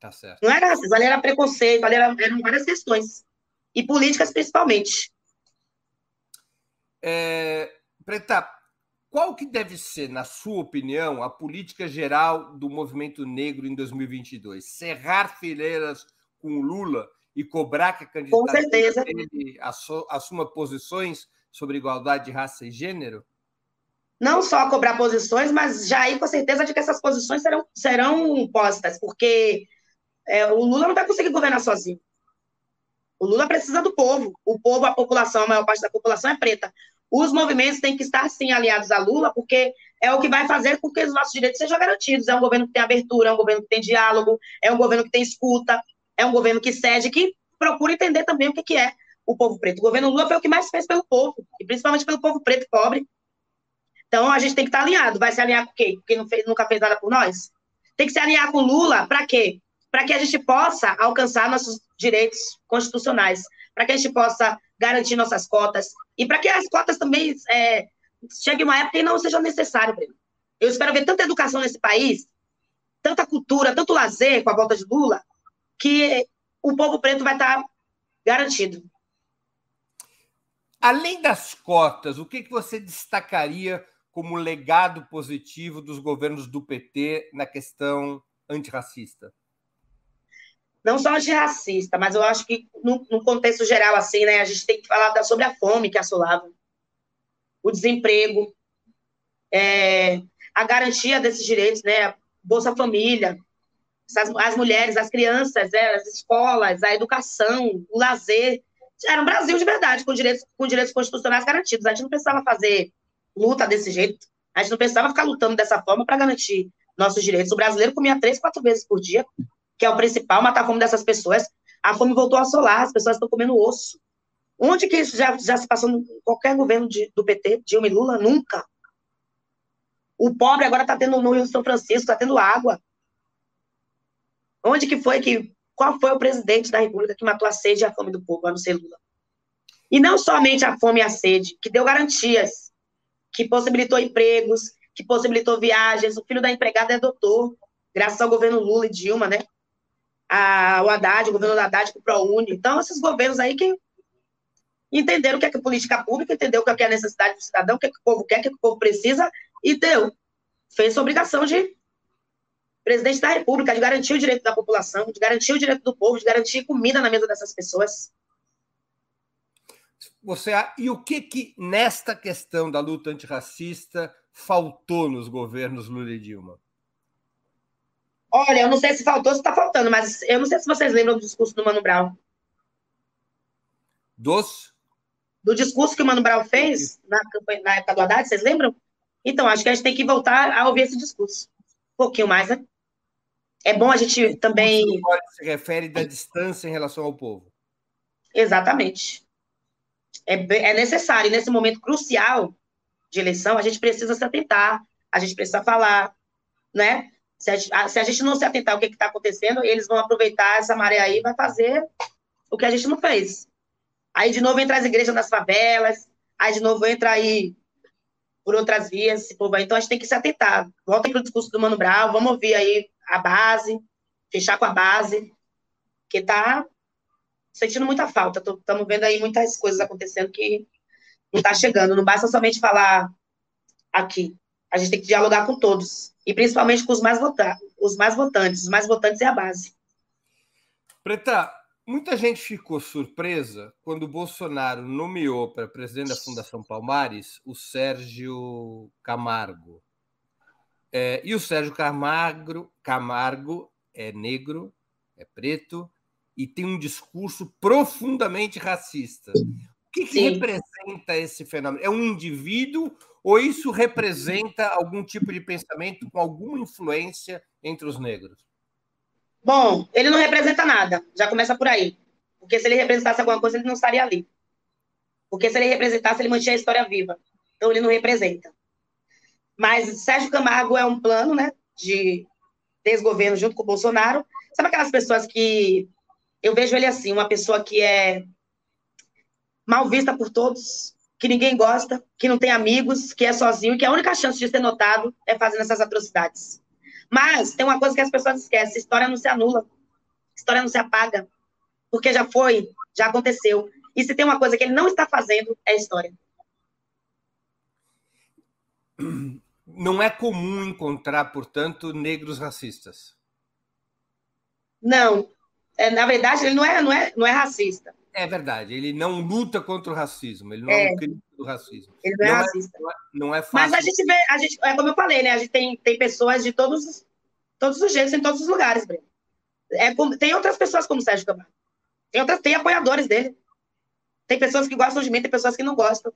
Tá certo. Não era racismo, ali era preconceito, ali era, eram várias questões. E políticas principalmente. É, Preta, qual que deve ser, na sua opinião, a política geral do movimento negro em 2022? Cerrar fileiras com o Lula e cobrar que a candidatura dele assuma posições sobre igualdade de raça e gênero? Não só cobrar posições, mas já ir com certeza de que essas posições serão, serão postas, porque é, o Lula não vai conseguir governar sozinho. O Lula precisa do povo. O povo, a população, a maior parte da população é preta. Os movimentos têm que estar, sim, aliados a Lula, porque é o que vai fazer com que os nossos direitos sejam garantidos. É um governo que tem abertura, é um governo que tem diálogo, é um governo que tem escuta, é um governo que cede, que procura entender também o que, é o povo preto. O governo Lula foi o que mais fez pelo povo, e principalmente pelo povo preto pobre. Então, a gente tem que estar alinhado. Vai se alinhar com quem? Fez, nunca fez nada por nós? Tem que se alinhar com Lula para quê? Para que a gente possa alcançar nossos direitos constitucionais, para que a gente possa garantir nossas cotas, e para que as cotas também é, cheguem uma época e não sejam necessárias. Eu espero ver tanta educação nesse país, tanta cultura, tanto lazer com a volta de Lula, que o povo preto vai estar garantido. Além das cotas, o que, que você destacaria como legado positivo dos governos do PT na questão antirracista? Não só antirracista, mas eu acho que, no, no contexto geral, assim, né, a gente tem que falar sobre a fome que assolava, o desemprego, é, a garantia desses direitos, né, Bolsa Família, as mulheres, as crianças, é, as escolas, a educação, o lazer. Era um Brasil de verdade, com direitos, com direitos constitucionais garantidos. A gente não precisava fazer luta desse jeito. A gente não precisava ficar lutando dessa forma para garantir nossos direitos. O brasileiro comia três, quatro vezes por dia, que é o principal, matar a fome dessas pessoas. A fome voltou a assolar, as pessoas estão comendo osso. Onde que isso já, já se passou em qualquer governo de, do PT, Dilma e Lula? Nunca. O pobre agora está tendo no Rio São Francisco, está tendo água. Onde que foi que. Qual foi o presidente da República que matou a sede e a fome do povo, a não ser Lula? E não somente a fome e a sede, que deu garantias, que possibilitou empregos, que possibilitou viagens. O filho da empregada é doutor, graças ao governo Lula e Dilma, né? A, o Haddad, o governo Haddad com o ProUni. Então, esses governos aí que entenderam o que é, que é política pública, entenderam o que é, a necessidade do cidadão, o que, é que o povo quer, o que, é que o povo precisa, e deu. Fez sua obrigação de presidente da República, de garantir o direito da população, de garantir o direito do povo, de garantir comida na mesa dessas pessoas. Você, e o que que nesta questão da luta antirracista faltou nos governos Lula e Dilma? Olha, eu não sei se faltou, se está faltando, mas eu não sei se vocês lembram do discurso do Mano Brown. Dos? Do discurso que o Mano Brown fez na, campanha, na época do Haddad, vocês lembram? Então, acho que a gente tem que voltar a ouvir esse discurso. Um pouquinho mais, né? É bom a gente também. Se refere da distância em relação ao povo. Exatamente. É, é necessário, nesse momento crucial de eleição, a gente precisa se atentar, a gente precisa falar, né? Se a, se a gente não se atentar ao que está acontecendo, eles vão aproveitar essa maré aí e vai fazer o que a gente não fez. Aí, de novo, entra as igrejas nas favelas, aí, de novo, entra aí por outras vias, esse povo aí. Então, a gente tem que se atentar. Voltem para o discurso do Mano Brown, vamos ouvir aí a base, fechar com a base, que está sentindo muita falta. Estamos vendo aí muitas coisas acontecendo que não está chegando. Não basta somente falar aqui. A gente tem que dialogar com todos. E principalmente com os mais, votantes, os mais votantes. Os mais votantes é a base. Preta, muita gente ficou surpresa quando o Bolsonaro nomeou para presidente da Fundação Palmares o Sérgio Camargo. É, e o Sérgio Camargo, Camargo é negro, é preto e tem um discurso profundamente racista. O que, que representa esse fenômeno? É um indivíduo ou isso representa algum tipo de pensamento com alguma influência entre os negros? Bom, ele não representa nada, já começa por aí. Porque se ele representasse alguma coisa, ele não estaria ali. Porque se ele representasse, ele mantinha a história viva. Então ele não representa. Mas Sérgio Camargo é um plano, né, de desgoverno junto com o Bolsonaro. Sabe aquelas pessoas que eu vejo ele assim, uma pessoa que é mal vista por todos, que ninguém gosta, que não tem amigos, que é sozinho, e que a única chance de ser notado é fazendo essas atrocidades. Mas tem uma coisa que as pessoas esquecem: história não se anula, história não se apaga, porque já foi, já aconteceu. E se tem uma coisa que ele não está fazendo, é história. Não é comum encontrar, portanto, negros racistas. Não. É, na verdade, ele não é, não, é, não é racista. É verdade, ele não luta contra o racismo, ele não é, é um crítico do racismo. Ele não, é não é racista. É, não é, fácil. Mas a gente vê, a gente, é como eu falei, né? A gente tem, tem pessoas de todos, todos os jeitos, em todos os lugares, Breno. É, tem outras pessoas como o Sérgio Camargo. Tem, outras, tem apoiadores dele. Tem pessoas que gostam de mim, tem pessoas que não gostam.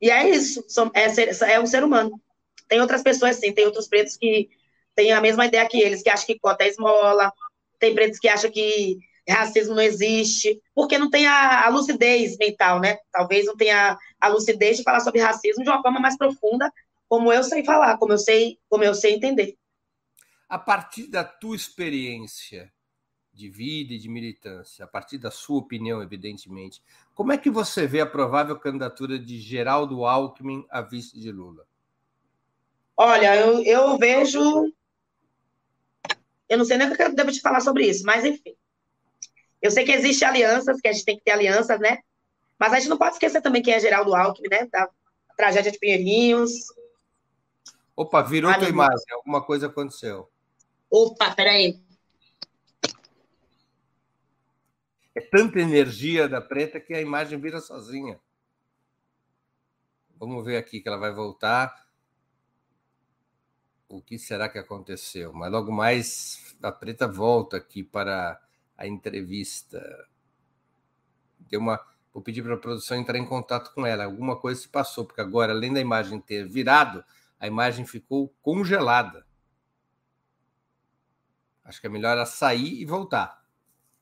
E é isso, é, ser, é um ser humano. Tem outras pessoas, sim, tem outros pretos que têm a mesma ideia que eles, que acham que cota é esmola, tem pretos que acham que racismo não existe, porque não tem a, a lucidez mental, né? Talvez não tenha a, a lucidez de falar sobre racismo de uma forma mais profunda, como eu sei falar, como eu sei, como eu sei entender. A partir da tua experiência de vida e de militância, a partir da sua opinião, evidentemente, como é que você vê a provável candidatura de Geraldo Alckmin a vice de Lula? Olha, eu, eu vejo. Eu não sei nem o que eu devo te falar sobre isso, mas enfim. Eu sei que existem alianças, que a gente tem que ter alianças, né? Mas a gente não pode esquecer também quem é Geraldo Alckmin, né? Da tragédia de Pinheirinhos. Opa, virou tua imagem, alguma coisa aconteceu. Opa, peraí. É tanta energia da preta que a imagem vira sozinha. Vamos ver aqui que ela vai voltar. o que será que aconteceu? Mas logo mais a Preta volta aqui para a entrevista. Deu uma, vou pedir para a produção entrar em contato com ela. Alguma coisa se passou, porque agora, além da imagem ter virado, a imagem ficou congelada. Acho que é melhor ela sair e voltar.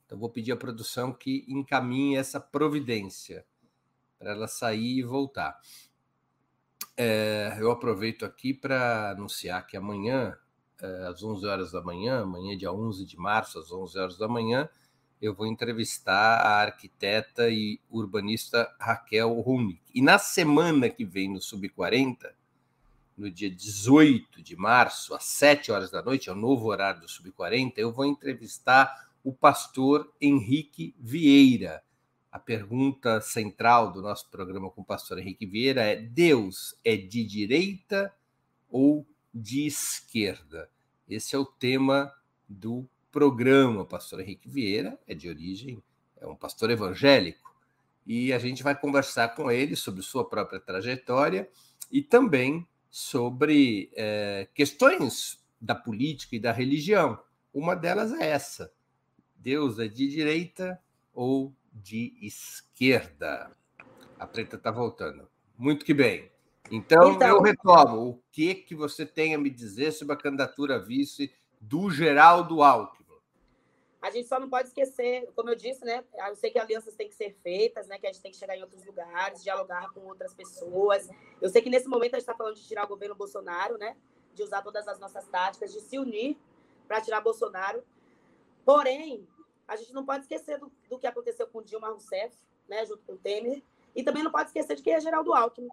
Então, vou pedir à produção que encaminhe essa providência para ela sair e voltar. É, eu aproveito aqui para anunciar que amanhã, às 11 horas da manhã, amanhã, dia 11 de março, às 11 horas da manhã, eu vou entrevistar a arquiteta e urbanista Raquel Runick. E na semana que vem, no Sub-40, no dia 18 de março, às 7 horas da noite, é o novo horário do Sub-40, eu vou entrevistar o pastor Henrique Vieira. A pergunta central do nosso programa com o pastor Henrique Vieira é: Deus é de direita ou de esquerda? Esse é o tema do programa. O pastor Henrique Vieira é de origem, é um pastor evangélico, e a gente vai conversar com ele sobre sua própria trajetória e também sobre é, questões da política e da religião. Uma delas é essa: Deus é de direita ou de esquerda? A preta está voltando. Muito que bem. Então, então, eu retomo. O que que você tem a me dizer sobre a candidatura vice do Geraldo Alckmin? A gente só não pode esquecer, como eu disse, né? Eu sei que alianças têm que ser feitas, né? Que a gente tem que chegar em outros lugares, dialogar com outras pessoas. Eu sei que nesse momento a gente está falando de tirar o governo Bolsonaro, né? De usar todas as nossas táticas, de se unir para tirar Bolsonaro. Porém, a gente não pode esquecer do, do que aconteceu com Dilma Rousseff, né? Junto com o Temer. E também não pode esquecer de quem é Geraldo Alckmin.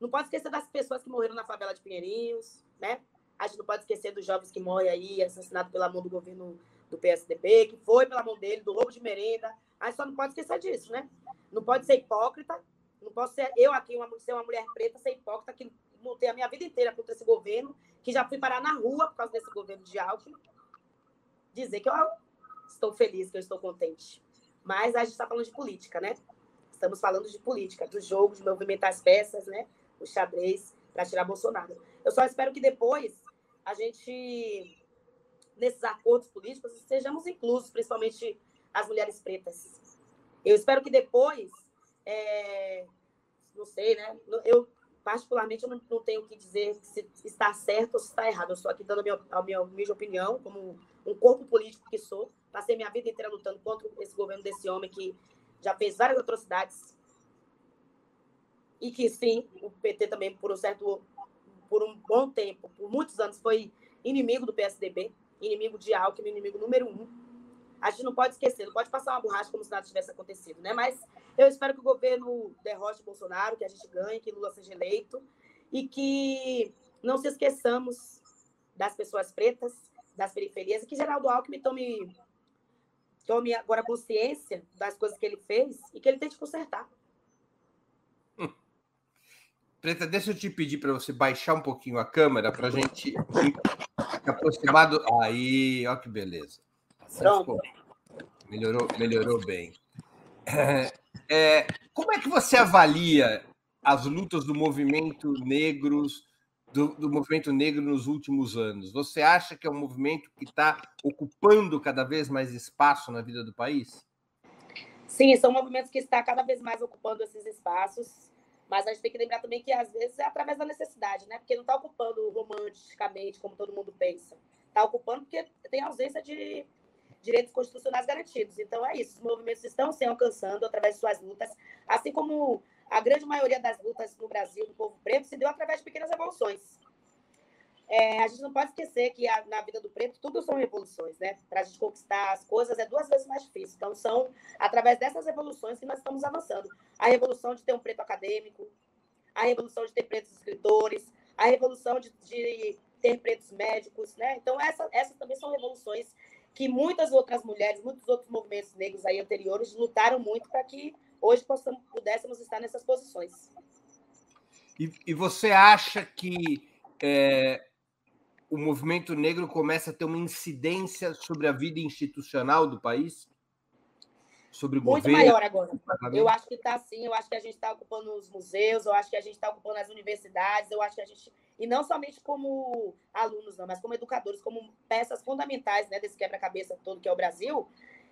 Não pode esquecer das pessoas que morreram na favela de Pinheirinhos, né? A gente não pode esquecer dos jovens que morrem aí, assassinados pela mão do governo do PSDB, que foi pela mão dele, do roubo de merenda. A só não pode esquecer disso, né? Não pode ser hipócrita. Não posso ser eu aqui, uma, ser uma mulher preta, ser hipócrita, que lutei a minha vida inteira contra esse governo, que já fui parar na rua por causa desse governo de Alckmin. Dizer que eu estou feliz, que eu estou contente. Mas a gente está falando de política, né? Estamos falando de política, do jogo, de movimentar as peças, né? O xadrez para tirar Bolsonaro. Eu só espero que depois a gente, nesses acordos políticos, sejamos inclusos, principalmente as mulheres pretas. Eu espero que depois, é, não sei, né? Eu, particularmente, eu não, não tenho o que dizer se está certo ou se está errado. Eu estou aqui dando a minha, a minha, a minha opinião, como um corpo político que sou. Passei minha vida inteira lutando contra esse governo desse homem que já fez várias atrocidades. E que, sim, o PT também, por um certo por um bom tempo, por muitos anos, foi inimigo do PSDB, inimigo de Alckmin, inimigo número um. A gente não pode esquecer, não pode passar uma borracha como se nada tivesse acontecido, né? Mas eu espero que o governo derrote Bolsonaro, que a gente ganhe, que Lula seja eleito e que não se esqueçamos das pessoas pretas, das periferias, e que Geraldo Alckmin tome, tome agora consciência das coisas que ele fez e que ele tente consertar. Preta, deixa eu te pedir para você baixar um pouquinho a câmera para a gente aproximar do. Aí, olha que beleza. Pronto. Melhorou, melhorou bem. É, é, como é que você avalia as lutas do movimento negros, do, do, movimento negro nos últimos anos? Você acha que é um movimento que está ocupando cada vez mais espaço na vida do país? Sim, são movimentos que estão cada vez mais ocupando esses espaços. Mas a gente tem que lembrar também que, às vezes, é através da necessidade, né? Porque não está ocupando romanticamente, como todo mundo pensa. Está ocupando porque tem ausência de direitos constitucionais garantidos. Então, é isso. Os movimentos estão se alcançando através de suas lutas, assim como a grande maioria das lutas no Brasil, do povo preto, se deu através de pequenas revoluções. É, a gente não pode esquecer que a, na vida do preto tudo são revoluções, né? Para a gente conquistar as coisas é duas vezes mais difícil. Então, são através dessas revoluções que nós estamos avançando. A revolução de ter um preto acadêmico, a revolução de ter pretos escritores, a revolução de, de ter pretos médicos, né? Então, essa, essas também são revoluções que muitas outras mulheres, muitos outros movimentos negros aí anteriores lutaram muito para que hoje possamos, pudéssemos estar nessas posições. E, e você acha que é, o movimento negro começa a ter uma incidência sobre a vida institucional do país? sobre o Muito governo, maior agora. Eu acho que está sim, eu acho que a gente está ocupando os museus, eu acho que a gente está ocupando as universidades, eu acho que a gente. E não somente como alunos, não, mas como educadores, como peças fundamentais né, desse quebra-cabeça todo que é o Brasil,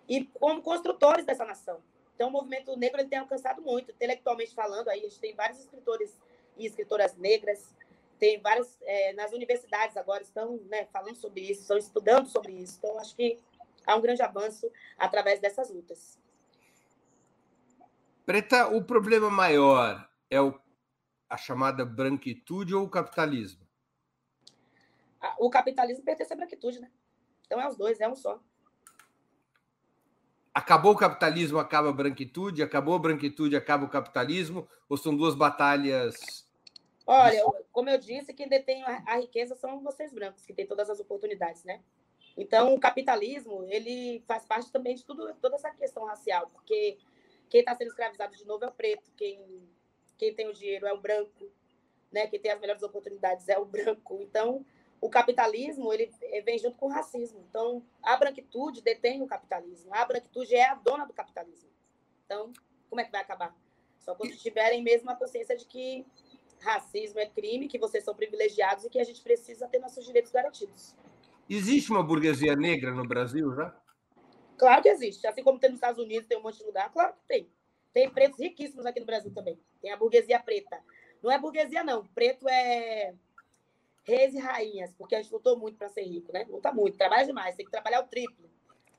e como construtores dessa nação. Então, o movimento negro ele tem alcançado muito, intelectualmente falando, aí a gente tem vários escritores e escritoras negras, tem vários, é, nas universidades agora estão né, falando sobre isso, estão estudando sobre isso. Então, acho que há um grande avanço através dessas lutas. Preta, o problema maior é o, a chamada branquitude ou o capitalismo? O capitalismo pertence à branquitude, né? Então é os dois, é um só. Acabou o capitalismo, acaba a branquitude, acabou a branquitude, acaba o capitalismo, ou são duas batalhas Olha, como eu disse, quem detém a riqueza são vocês brancos, que têm todas as oportunidades, né? Então, o capitalismo, ele faz parte também de tudo, toda essa questão racial, porque quem está sendo escravizado de novo é o preto, quem, quem tem o dinheiro é o branco, né? Quem tem as melhores oportunidades é o branco. Então, o capitalismo, ele vem junto com o racismo. Então, a branquitude detém o capitalismo. A branquitude é a dona do capitalismo. Então, como é que vai acabar? Só quando tiverem mesmo a consciência de que racismo é crime, que vocês são privilegiados e que a gente precisa ter nossos direitos garantidos. Existe uma burguesia negra no Brasil já? Claro que existe. Assim como tem nos Estados Unidos, tem um monte de lugar, claro que tem. Tem pretos riquíssimos aqui no Brasil também. Tem a burguesia preta. Não é burguesia, não. Preto é reis e rainhas, porque a gente lutou muito para ser rico, né? Luta muito, trabalha demais, tem que trabalhar o triplo.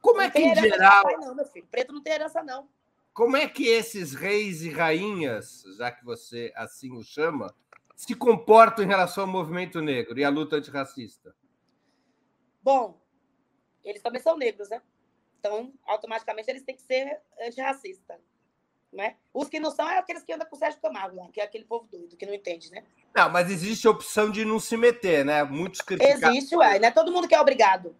Como é não é que, em geral. Pai, não, meu filho. Preto não tem herança, não. Como é que esses reis e rainhas, já que você assim o chama, se comportam em relação ao movimento negro e à luta antirracista? Bom, eles também são negros, né? Então, automaticamente, eles têm que ser antirracistas. Né? Os que não são é aqueles que andam com o Sérgio Camargo, lá, que é aquele povo doido, que não entende, né? Não, mas existe a opção de não se meter, né? Muitos criticam. Existe, ué, não é todo mundo que é obrigado.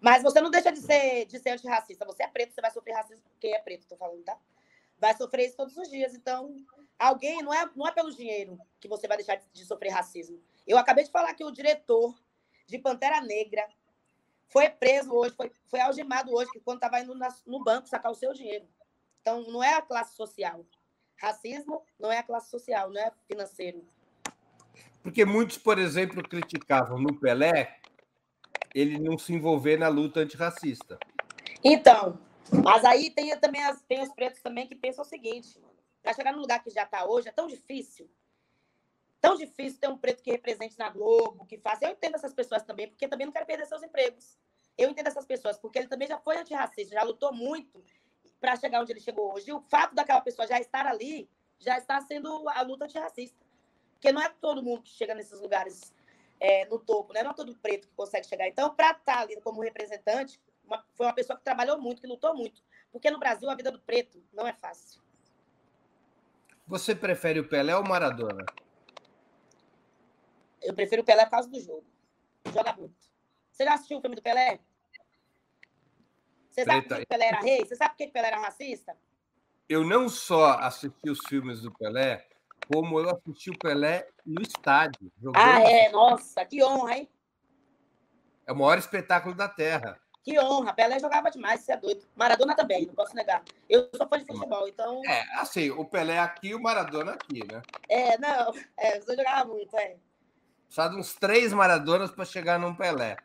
Mas você não deixa de ser, de ser antirracista. Você é preto, você vai sofrer racismo porque é preto, tô falando, tá? vai sofrer isso todos os dias. Então, alguém, não é, não é pelo dinheiro que você vai deixar de sofrer racismo. Eu acabei de falar que o diretor de Pantera Negra foi preso hoje, foi, foi algemado hoje, que quando estava indo na, no banco sacar o seu dinheiro. Então, não é a classe social. Racismo não é a classe social, não é financeiro. Porque muitos, por exemplo, criticavam no Pelé ele não se envolver na luta antirracista. Então, mas aí tem também as, tem os pretos também que pensam o seguinte, para chegar no lugar que já está hoje é tão difícil, tão difícil ter um preto que represente na Globo, que faça. Eu entendo essas pessoas também, porque também não quero perder seus empregos. Eu entendo essas pessoas, porque ele também já foi antirracista, já lutou muito para chegar onde ele chegou hoje. E o fato daquela pessoa já estar ali, já está sendo a luta antirracista. Porque não é todo mundo que chega nesses lugares é, no topo, né? não é todo preto que consegue chegar. Então, para estar tá ali como representante, uma, foi uma pessoa que trabalhou muito, que lutou muito. Porque no Brasil a vida do preto não é fácil. Você prefere o Pelé ou o Maradona? Eu prefiro o Pelé por causa do jogo. Joga muito. Você já assistiu o filme do Pelé? Você sabe por que o Pelé era rei? Você sabe por que o Pelé era racista? Eu não só assisti os filmes do Pelé, como eu assisti o Pelé no estádio. Ah, é? Nossa, que honra, hein? É o maior espetáculo da Terra. Que honra. Pelé jogava demais, você é doido. Maradona também, não posso negar. Eu sou fã de futebol, então. É, assim, o Pelé aqui e o Maradona aqui, né? É, não. É, você jogava muito, é. Precisa de uns três Maradonas para chegar num Pelé.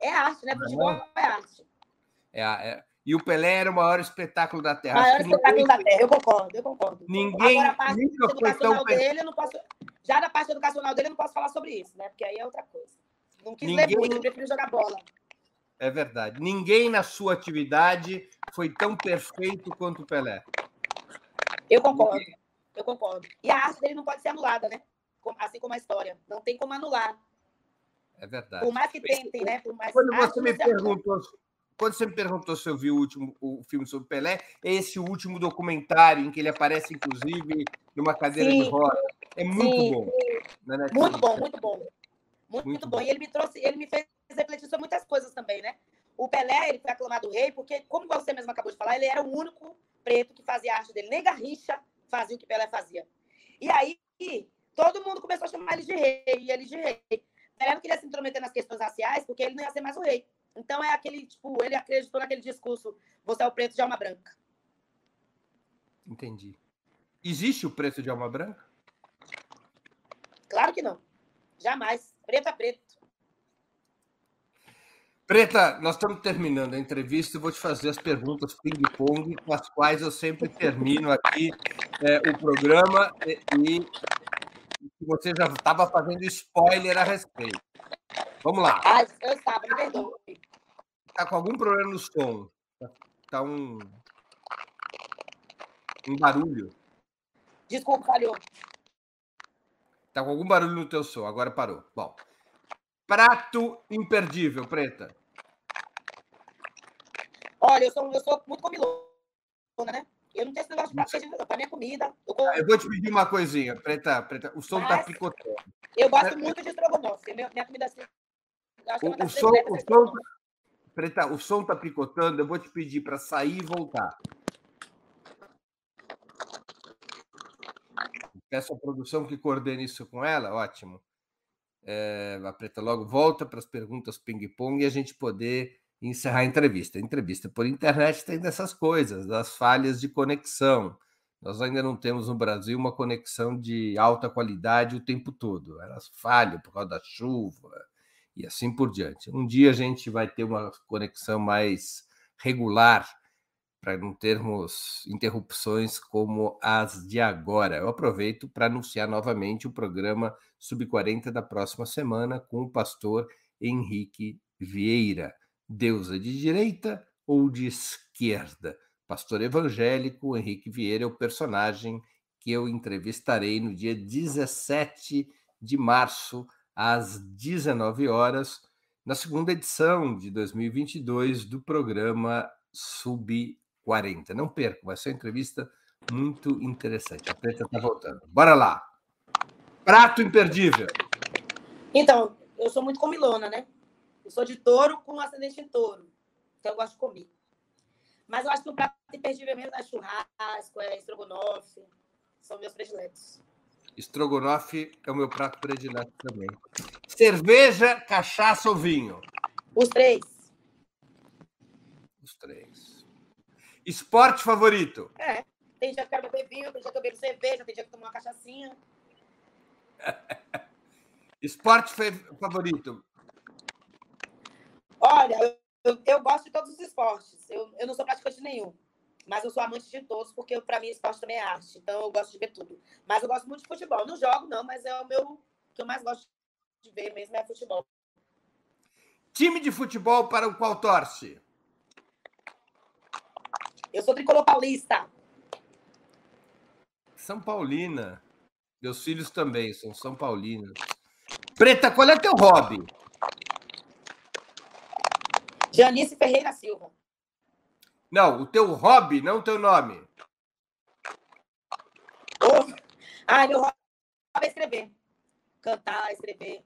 É arte, né? Futebol é, é arte. É, é, e o Pelé era o maior espetáculo da Terra. Maior espetáculo ninguém... da Terra, eu concordo, eu concordo. Ninguém Agora, a parte educacional dele, eu não posso. Já na parte educacional dele, eu não posso falar sobre isso, né? Porque aí é outra coisa. Não quis ninguém... ler muito, eu prefiro jogar bola. É verdade. Ninguém na sua atividade foi tão perfeito quanto o Pelé. Eu concordo. Eu concordo. E a arte dele não pode ser anulada, né? Assim como a história. Não tem como anular. É verdade. Por mais que tentem, né? Por mais quando você me perguntou, quando você me perguntou se eu vi o último o filme sobre Pelé, é esse último documentário em que ele aparece, inclusive, numa cadeira Sim. de roda. É muito Sim. bom. Muito bom, muito bom. Muito, muito bom. bom. E ele me trouxe, ele me fez refletir sobre muitas coisas também, né? O Pelé, ele foi aclamado rei porque, como você mesmo acabou de falar, ele era o único preto que fazia arte dele. Nem Garrincha fazia o que Pelé fazia. E aí, todo mundo começou a chamar ele de rei, e ele de rei. Pelé não queria se intrometer nas questões raciais, porque ele não ia ser mais o rei. Então, é aquele, tipo, ele acreditou naquele discurso, você é o preto de alma branca. Entendi. Existe o preço de alma branca? Claro que não. Jamais. Preto é preto. Preta, nós estamos terminando a entrevista e vou te fazer as perguntas ping-pong, com as quais eu sempre termino aqui é, o programa e, e você já estava fazendo spoiler a respeito. Vamos lá. Ah, eu estava, me perdoe. Está com algum problema no som? Está um, um barulho. Desculpa, falhou. Está com algum barulho no teu som, agora parou. Bom. Prato imperdível, Preta. Olha, eu sou, eu sou muito comilona, né? Eu não tenho esse negócio de prato para minha comida. Eu, eu, vou te pedir uma coisinha, Preta, Preta. O som está picotando. Eu gosto muito de estrogonofe. Minha, minha comida assim. O, o, som, o, som, Preta, o som está picotando. Eu vou te pedir para sair e voltar. Peço à produção que coordene isso com ela, ótimo. É, a Preta logo volta para as perguntas ping-pong e a gente poder encerrar a entrevista. Entrevista por internet tem dessas coisas, das falhas de conexão. Nós ainda não temos no Brasil uma conexão de alta qualidade o tempo todo. Elas falham por causa da chuva e assim por diante. Um dia a gente vai ter uma conexão mais regular para não termos interrupções como as de agora. Eu aproveito para anunciar novamente o programa Sub-40 da próxima semana com o pastor Henrique Vieira. Deusa de direita ou de esquerda? Pastor evangélico Henrique Vieira é o personagem que eu entrevistarei no dia 17 de março, às 19 horas, na segunda edição de 2022 do programa Sub 40. Não perca, vai ser uma entrevista muito interessante. A Preta está voltando. Bora lá. Prato imperdível. Então, eu sou muito comilona, né? Eu sou de touro com ascendente em touro. Então, eu gosto de comer. Mas eu acho que o prato imperdível mesmo é churrasco, é estrogonofe. São meus prediletos. Estrogonofe é o meu prato predileto também. Cerveja, cachaça ou vinho? Os três. Os três. Esporte favorito? É. Tem dia que eu quero beber vinho, tem dia que eu bebo cerveja, tem dia que eu tomo uma cachaçinha. Esporte favorito? Olha, eu, eu, gosto de todos os esportes. Eu, eu não sou praticante de nenhum. Mas eu sou amante de todos, porque para mim esporte também é arte. Então eu gosto de ver tudo. Mas eu gosto muito de futebol. Não jogo, não, mas é o meu que eu mais gosto de ver mesmo é futebol. Time de futebol para o qual torce? Eu sou tricolor paulista. São Paulina. Meus filhos também são São Paulinos. Preta, qual é teu hobby? Janice Ferreira Silva. Não, o teu hobby, não o teu nome. Oh. Ah, meu hobby é escrever. Cantar, escrever.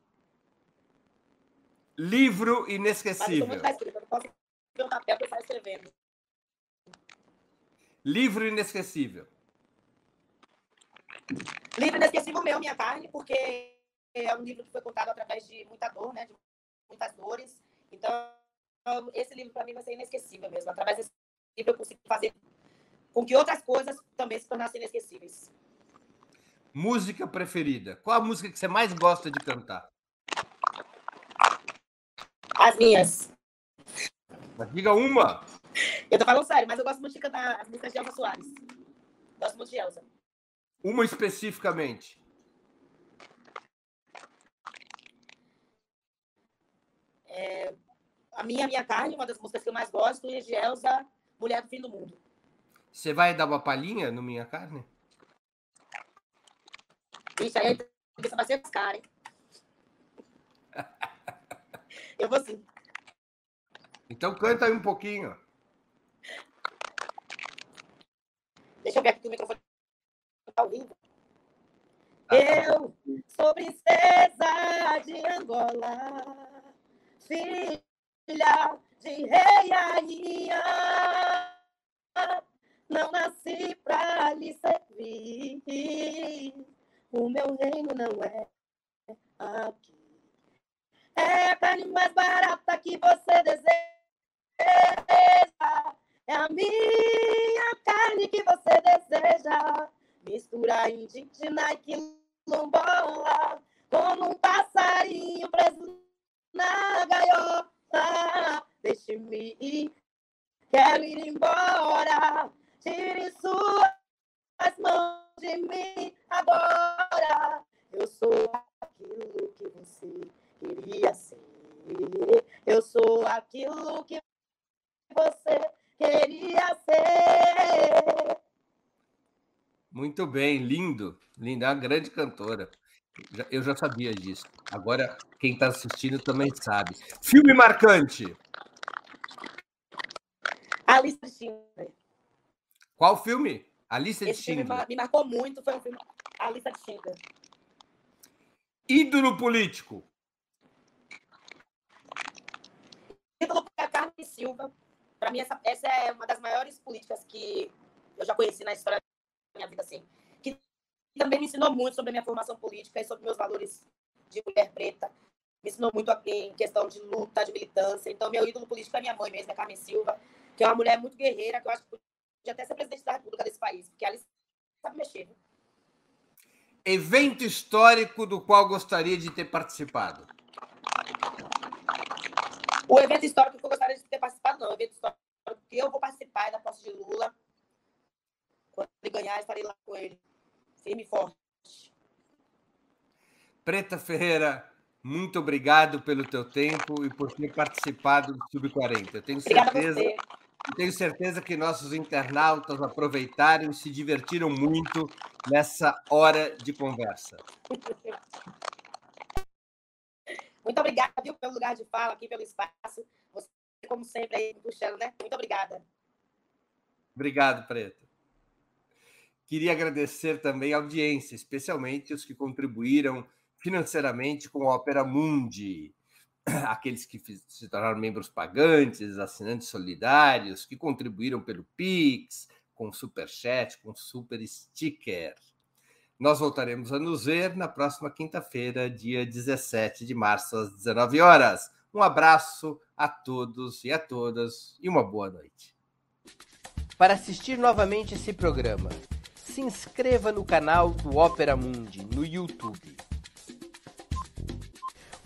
Livro inesquecível. Mas eu não posso um papel para escrevendo. Livro inesquecível. Livro inesquecível meu, Minha Carne, porque é um livro que foi contado através de muita dor, né? De muitas dores. Então, esse livro para mim vai ser inesquecível mesmo. Através desse livro eu consigo fazer com que outras coisas também se tornassem inesquecíveis. Música preferida. Qual a música que você mais gosta de cantar? As minhas. Mas diga uma. Eu tô falando sério, mas eu gosto muito de cantar as músicas de Elza Soares. Gosto muito de Elza. Uma especificamente. É, a minha, minha carne, uma das músicas que eu mais gosto, é de Elza, Mulher do Fim do Mundo. Você vai dar uma palhinha no Minha Carne? Isso aí você vai ser cara, hein? eu vou sim. Então canta aí um pouquinho. Deixa eu ver aqui que o microfone está ouvindo. Eu sou princesa de Angola, filha de rei rainha. Não nasci para lhe servir. O meu reino não é aqui. É a carne mais barata que você deseja. É a minha carne que você deseja. Mistura indígena e quilombola. Como um passarinho preso na gaiola. Deixe-me ir, quero ir embora. Tire suas mãos de mim agora. Eu sou aquilo que você queria ser. Eu sou aquilo que você queria ser. Muito bem, lindo, linda, é uma grande cantora. Eu já sabia disso. Agora, quem está assistindo também sabe. Filme marcante. A lista de Schindler. Qual filme? A lista Esse de Schindler. filme me marcou muito, foi um filme. A lista de Schindler. Ídolo político. Ídolo é a Carmen Silva. Para mim, essa, essa é uma das maiores políticas que eu já conheci na história da minha vida, assim. Que também me ensinou muito sobre a minha formação política e sobre meus valores de mulher preta. Me ensinou muito em questão de luta, de militância. Então, meu ídolo político é minha mãe mesmo, é Carmen Silva, que é uma mulher muito guerreira, que eu acho que podia até ser presidente da República desse país, porque ela sabe mexer. Evento histórico do qual gostaria de ter participado. O evento histórico que eu gostaria de ter participado, não. O evento histórico que eu vou participar é da posse de Lula. Quando ele ganhar, estarei lá com ele. Firme e forte. Preta Ferreira, muito obrigado pelo teu tempo e por ter participado do Sub-40. Eu tenho certeza, tenho certeza que nossos internautas aproveitaram e se divertiram muito nessa hora de conversa. Muito obrigada, viu, pelo lugar de fala aqui, pelo espaço. Você, como sempre, aí puxando, né? Muito obrigada. Obrigado, Preto. Queria agradecer também a audiência, especialmente os que contribuíram financeiramente com a Opera Mundi, aqueles que se tornaram membros pagantes, assinantes solidários, que contribuíram pelo Pix, com Superchat, com Super Sticker. Nós voltaremos a nos ver na próxima quinta-feira, dia 17 de março, às 19 horas. Um abraço a todos e a todas e uma boa noite. Para assistir novamente esse programa, se inscreva no canal do Ópera Mundi no YouTube.